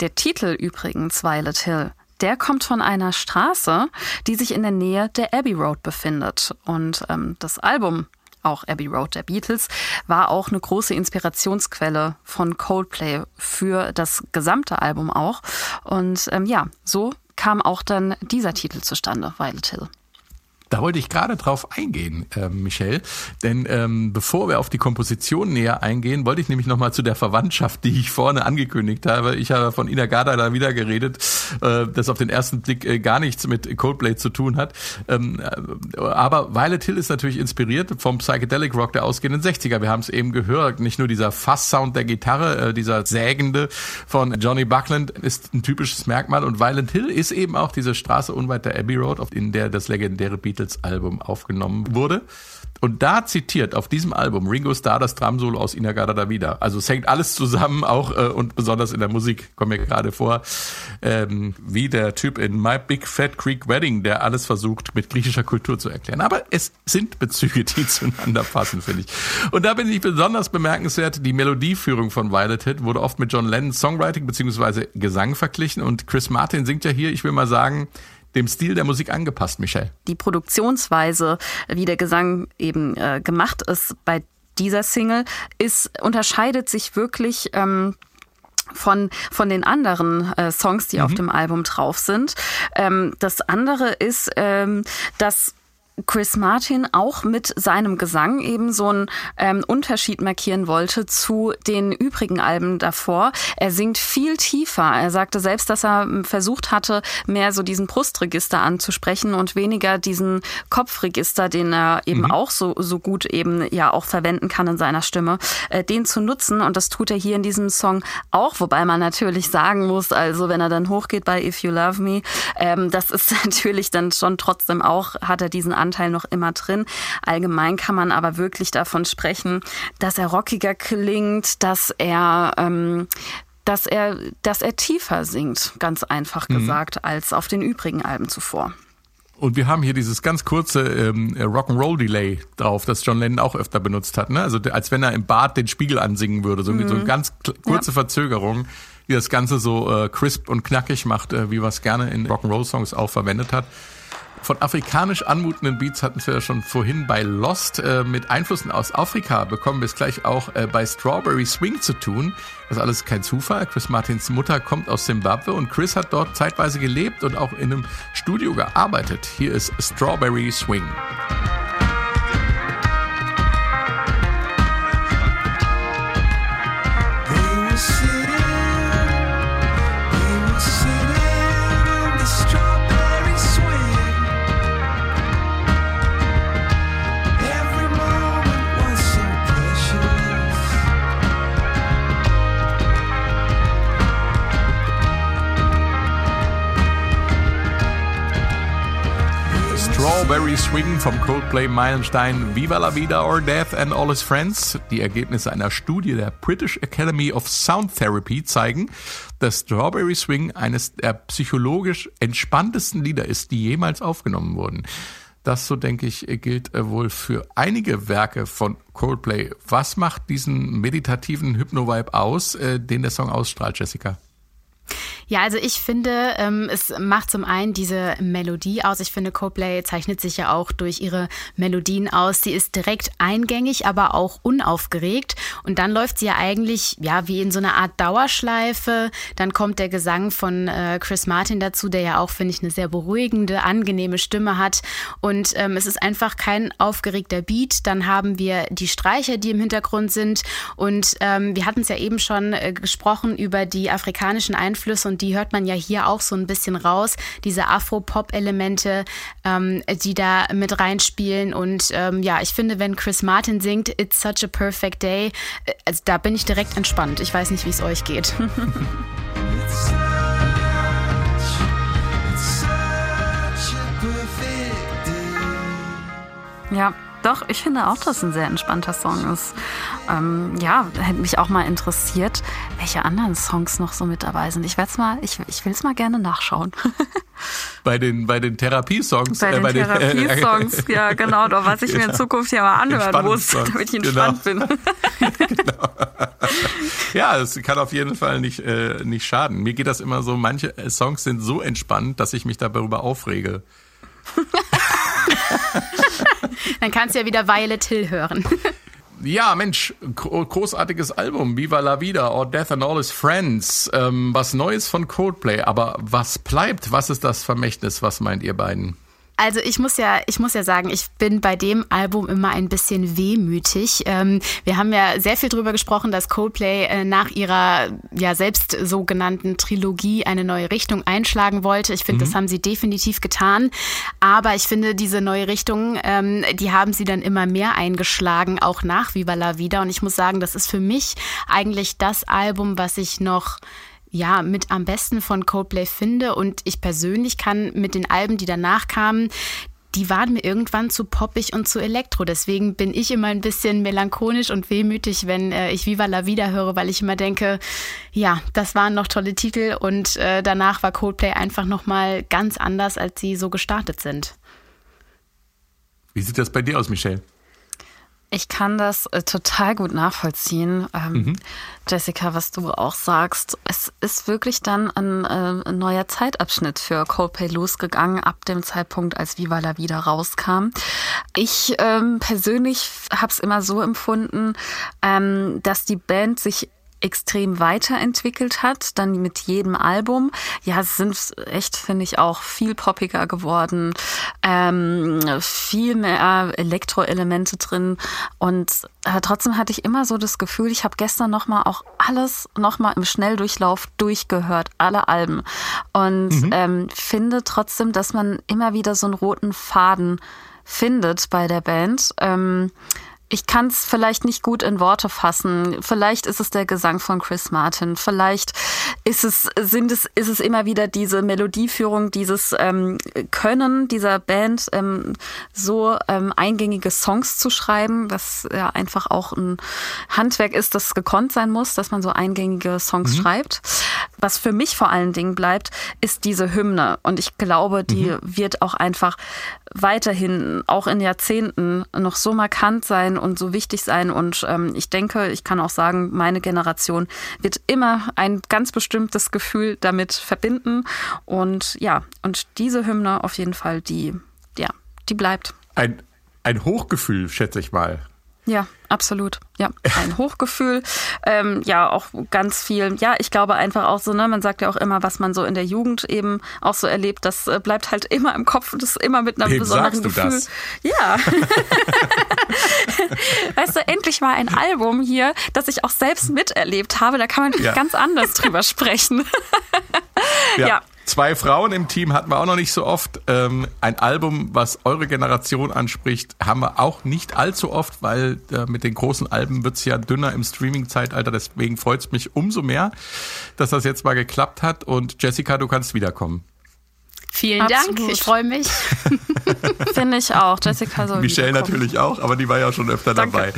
Der Titel übrigens, Violet Hill, der kommt von einer Straße, die sich in der Nähe der Abbey Road befindet. Und ähm, das Album auch Abbey Road der Beatles, war auch eine große Inspirationsquelle von Coldplay für das gesamte Album auch. Und ähm, ja, so kam auch dann dieser Titel zustande, Violet Hill. Da wollte ich gerade drauf eingehen, äh, Michelle. Denn ähm, bevor wir auf die Komposition näher eingehen, wollte ich nämlich nochmal zu der Verwandtschaft, die ich vorne angekündigt habe. Ich habe von Ina Garda da wieder geredet, äh, das auf den ersten Blick äh, gar nichts mit Coldplay zu tun hat. Ähm, äh, aber Violet Hill ist natürlich inspiriert vom Psychedelic Rock der ausgehenden 60er. Wir haben es eben gehört. Nicht nur dieser Fass-Sound der Gitarre, äh, dieser sägende von Johnny Buckland ist ein typisches Merkmal. Und Violent Hill ist eben auch diese Straße unweit der Abbey Road, in der das legendäre Beatles Beatles-Album aufgenommen wurde. Und da zitiert auf diesem Album Ringo Starr das Drumsolo aus Inagada da wieder. Also es hängt alles zusammen, auch äh, und besonders in der Musik kommt mir gerade vor, ähm, wie der Typ in My Big Fat Creek Wedding, der alles versucht mit griechischer Kultur zu erklären. Aber es sind Bezüge, die zueinander passen, finde ich. Und da bin ich besonders bemerkenswert, die Melodieführung von Violet Hit wurde oft mit John Lennons Songwriting beziehungsweise Gesang verglichen und Chris Martin singt ja hier, ich will mal sagen, dem Stil der Musik angepasst, Michelle. Die Produktionsweise, wie der Gesang eben äh, gemacht ist bei dieser Single, ist, unterscheidet sich wirklich. Ähm, von, von den anderen äh, Songs, die mhm. auf dem Album drauf sind. Ähm, das andere ist, ähm, dass Chris Martin auch mit seinem Gesang eben so einen ähm, Unterschied markieren wollte zu den übrigen Alben davor. Er singt viel tiefer. Er sagte selbst, dass er ähm, versucht hatte, mehr so diesen Brustregister anzusprechen und weniger diesen Kopfregister, den er eben mhm. auch so, so gut eben ja auch verwenden kann in seiner Stimme, äh, den zu nutzen. Und das tut er hier in diesem Song auch, wobei man natürlich sagen muss, also wenn er dann hochgeht bei If You Love Me, ähm, das ist natürlich dann schon trotzdem auch, hat er diesen Anteil noch immer drin. Allgemein kann man aber wirklich davon sprechen, dass er rockiger klingt, dass er ähm, dass er, dass er tiefer singt, ganz einfach mhm. gesagt, als auf den übrigen Alben zuvor. Und wir haben hier dieses ganz kurze ähm, Rock'n'Roll-Delay drauf, das John Lennon auch öfter benutzt hat. Ne? Also als wenn er im Bad den Spiegel ansingen würde. So, mhm. so eine ganz kurze ja. Verzögerung, die das Ganze so äh, crisp und knackig macht, äh, wie man es gerne in Rock'n'Roll-Songs auch verwendet hat. Von afrikanisch anmutenden Beats hatten wir ja schon vorhin bei Lost. Äh, mit Einflüssen aus Afrika bekommen wir es gleich auch äh, bei Strawberry Swing zu tun. Das ist alles kein Zufall. Chris Martins Mutter kommt aus Zimbabwe und Chris hat dort zeitweise gelebt und auch in einem Studio gearbeitet. Hier ist Strawberry Swing. Strawberry Swing vom Coldplay Meilenstein Viva la Vida or Death and All His Friends. Die Ergebnisse einer Studie der British Academy of Sound Therapy zeigen, dass Strawberry Swing eines der psychologisch entspanntesten Lieder ist, die jemals aufgenommen wurden. Das, so denke ich, gilt äh, wohl für einige Werke von Coldplay. Was macht diesen meditativen Hypno-Vibe aus, äh, den der Song ausstrahlt, Jessica? Ja, also ich finde, ähm, es macht zum einen diese Melodie aus. Ich finde, Coldplay zeichnet sich ja auch durch ihre Melodien aus. Sie ist direkt eingängig, aber auch unaufgeregt. Und dann läuft sie ja eigentlich, ja, wie in so einer Art Dauerschleife. Dann kommt der Gesang von äh, Chris Martin dazu, der ja auch, finde ich, eine sehr beruhigende, angenehme Stimme hat. Und ähm, es ist einfach kein aufgeregter Beat. Dann haben wir die Streicher, die im Hintergrund sind. Und ähm, wir hatten es ja eben schon äh, gesprochen über die afrikanischen Einflüsse und die hört man ja hier auch so ein bisschen raus, diese Afro-Pop-Elemente, ähm, die da mit reinspielen. Und ähm, ja, ich finde, wenn Chris Martin singt, It's such a perfect day, äh, also da bin ich direkt entspannt. Ich weiß nicht, wie es euch geht. ja, doch, ich finde auch, dass es ein sehr entspannter Song ist. Ähm, ja, hätte mich auch mal interessiert, welche anderen Songs noch so mit dabei sind. Ich werde mal, ich, ich will es mal gerne nachschauen. bei den bei den Therapiesongs. Bei den äh, Therapiesongs, äh, ja genau, doch was ich mir in Zukunft ja mal anhören muss, damit ich entspannt genau. bin. genau. Ja, es kann auf jeden Fall nicht äh, nicht schaden. Mir geht das immer so, manche Songs sind so entspannt, dass ich mich darüber aufrege. Dann kannst du ja wieder Violet Hill hören. Ja, Mensch, großartiges Album. Viva la Vida or Death and All His Friends. Ähm, was Neues von Coldplay. Aber was bleibt? Was ist das Vermächtnis? Was meint ihr beiden? Also ich muss ja, ich muss ja sagen, ich bin bei dem Album immer ein bisschen wehmütig. Ähm, wir haben ja sehr viel darüber gesprochen, dass Coldplay äh, nach ihrer ja selbst sogenannten Trilogie eine neue Richtung einschlagen wollte. Ich finde, mhm. das haben sie definitiv getan. Aber ich finde, diese neue Richtung, ähm, die haben sie dann immer mehr eingeschlagen, auch nach Viva la Vida. Und ich muss sagen, das ist für mich eigentlich das Album, was ich noch ja, mit am besten von Coldplay finde. Und ich persönlich kann mit den Alben, die danach kamen, die waren mir irgendwann zu poppig und zu elektro. Deswegen bin ich immer ein bisschen melancholisch und wehmütig, wenn äh, ich Viva la Vida höre, weil ich immer denke, ja, das waren noch tolle Titel und äh, danach war Coldplay einfach nochmal ganz anders, als sie so gestartet sind. Wie sieht das bei dir aus, Michelle? Ich kann das äh, total gut nachvollziehen. Ähm, mhm. Jessica, was du auch sagst, es ist wirklich dann ein, äh, ein, neuer Zeitabschnitt für Coldplay losgegangen, ab dem Zeitpunkt, als Viva la Vida rauskam. Ich ähm, persönlich habe es immer so empfunden, ähm, dass die Band sich extrem weiterentwickelt hat, dann mit jedem Album. Ja, es sind echt, finde ich, auch viel poppiger geworden, ähm, viel mehr Elektroelemente drin und äh, trotzdem hatte ich immer so das Gefühl, ich habe gestern nochmal auch alles nochmal im Schnelldurchlauf durchgehört, alle Alben und mhm. ähm, finde trotzdem, dass man immer wieder so einen roten Faden findet bei der Band. Ähm, ich kann es vielleicht nicht gut in Worte fassen. Vielleicht ist es der Gesang von Chris Martin. Vielleicht ist es, sind es, ist es immer wieder diese Melodieführung, dieses ähm, Können dieser Band, ähm, so ähm, eingängige Songs zu schreiben, was ja einfach auch ein Handwerk ist, das gekonnt sein muss, dass man so eingängige Songs mhm. schreibt. Was für mich vor allen Dingen bleibt, ist diese Hymne. Und ich glaube, die mhm. wird auch einfach weiterhin, auch in Jahrzehnten, noch so markant sein und so wichtig sein. Und ähm, ich denke, ich kann auch sagen, meine Generation wird immer ein ganz bestimmtes Gefühl damit verbinden. Und ja, und diese Hymne auf jeden Fall, die, ja, die bleibt. Ein, ein Hochgefühl, schätze ich mal. Ja, absolut. Ja, ein Hochgefühl. Ähm, ja, auch ganz viel. Ja, ich glaube einfach auch so, ne, man sagt ja auch immer, was man so in der Jugend eben auch so erlebt, das äh, bleibt halt immer im Kopf und das ist immer mit einem Wem besonderen Gefühl. Das? Ja. weißt du, endlich mal ein Album hier, das ich auch selbst miterlebt habe. Da kann man ja. ganz anders drüber sprechen. ja. ja. Zwei Frauen im Team hatten wir auch noch nicht so oft. Ähm, ein Album, was eure Generation anspricht, haben wir auch nicht allzu oft, weil äh, mit den großen Alben wird's ja dünner im Streaming-Zeitalter. Deswegen freut's mich umso mehr, dass das jetzt mal geklappt hat. Und Jessica, du kannst wiederkommen. Vielen Absolut. Dank, ich freue mich. Finde ich auch. Jessica soll Michelle natürlich auch, aber die war ja schon öfter Danke.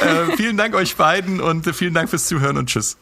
dabei. Äh, vielen Dank euch beiden und vielen Dank fürs Zuhören und tschüss.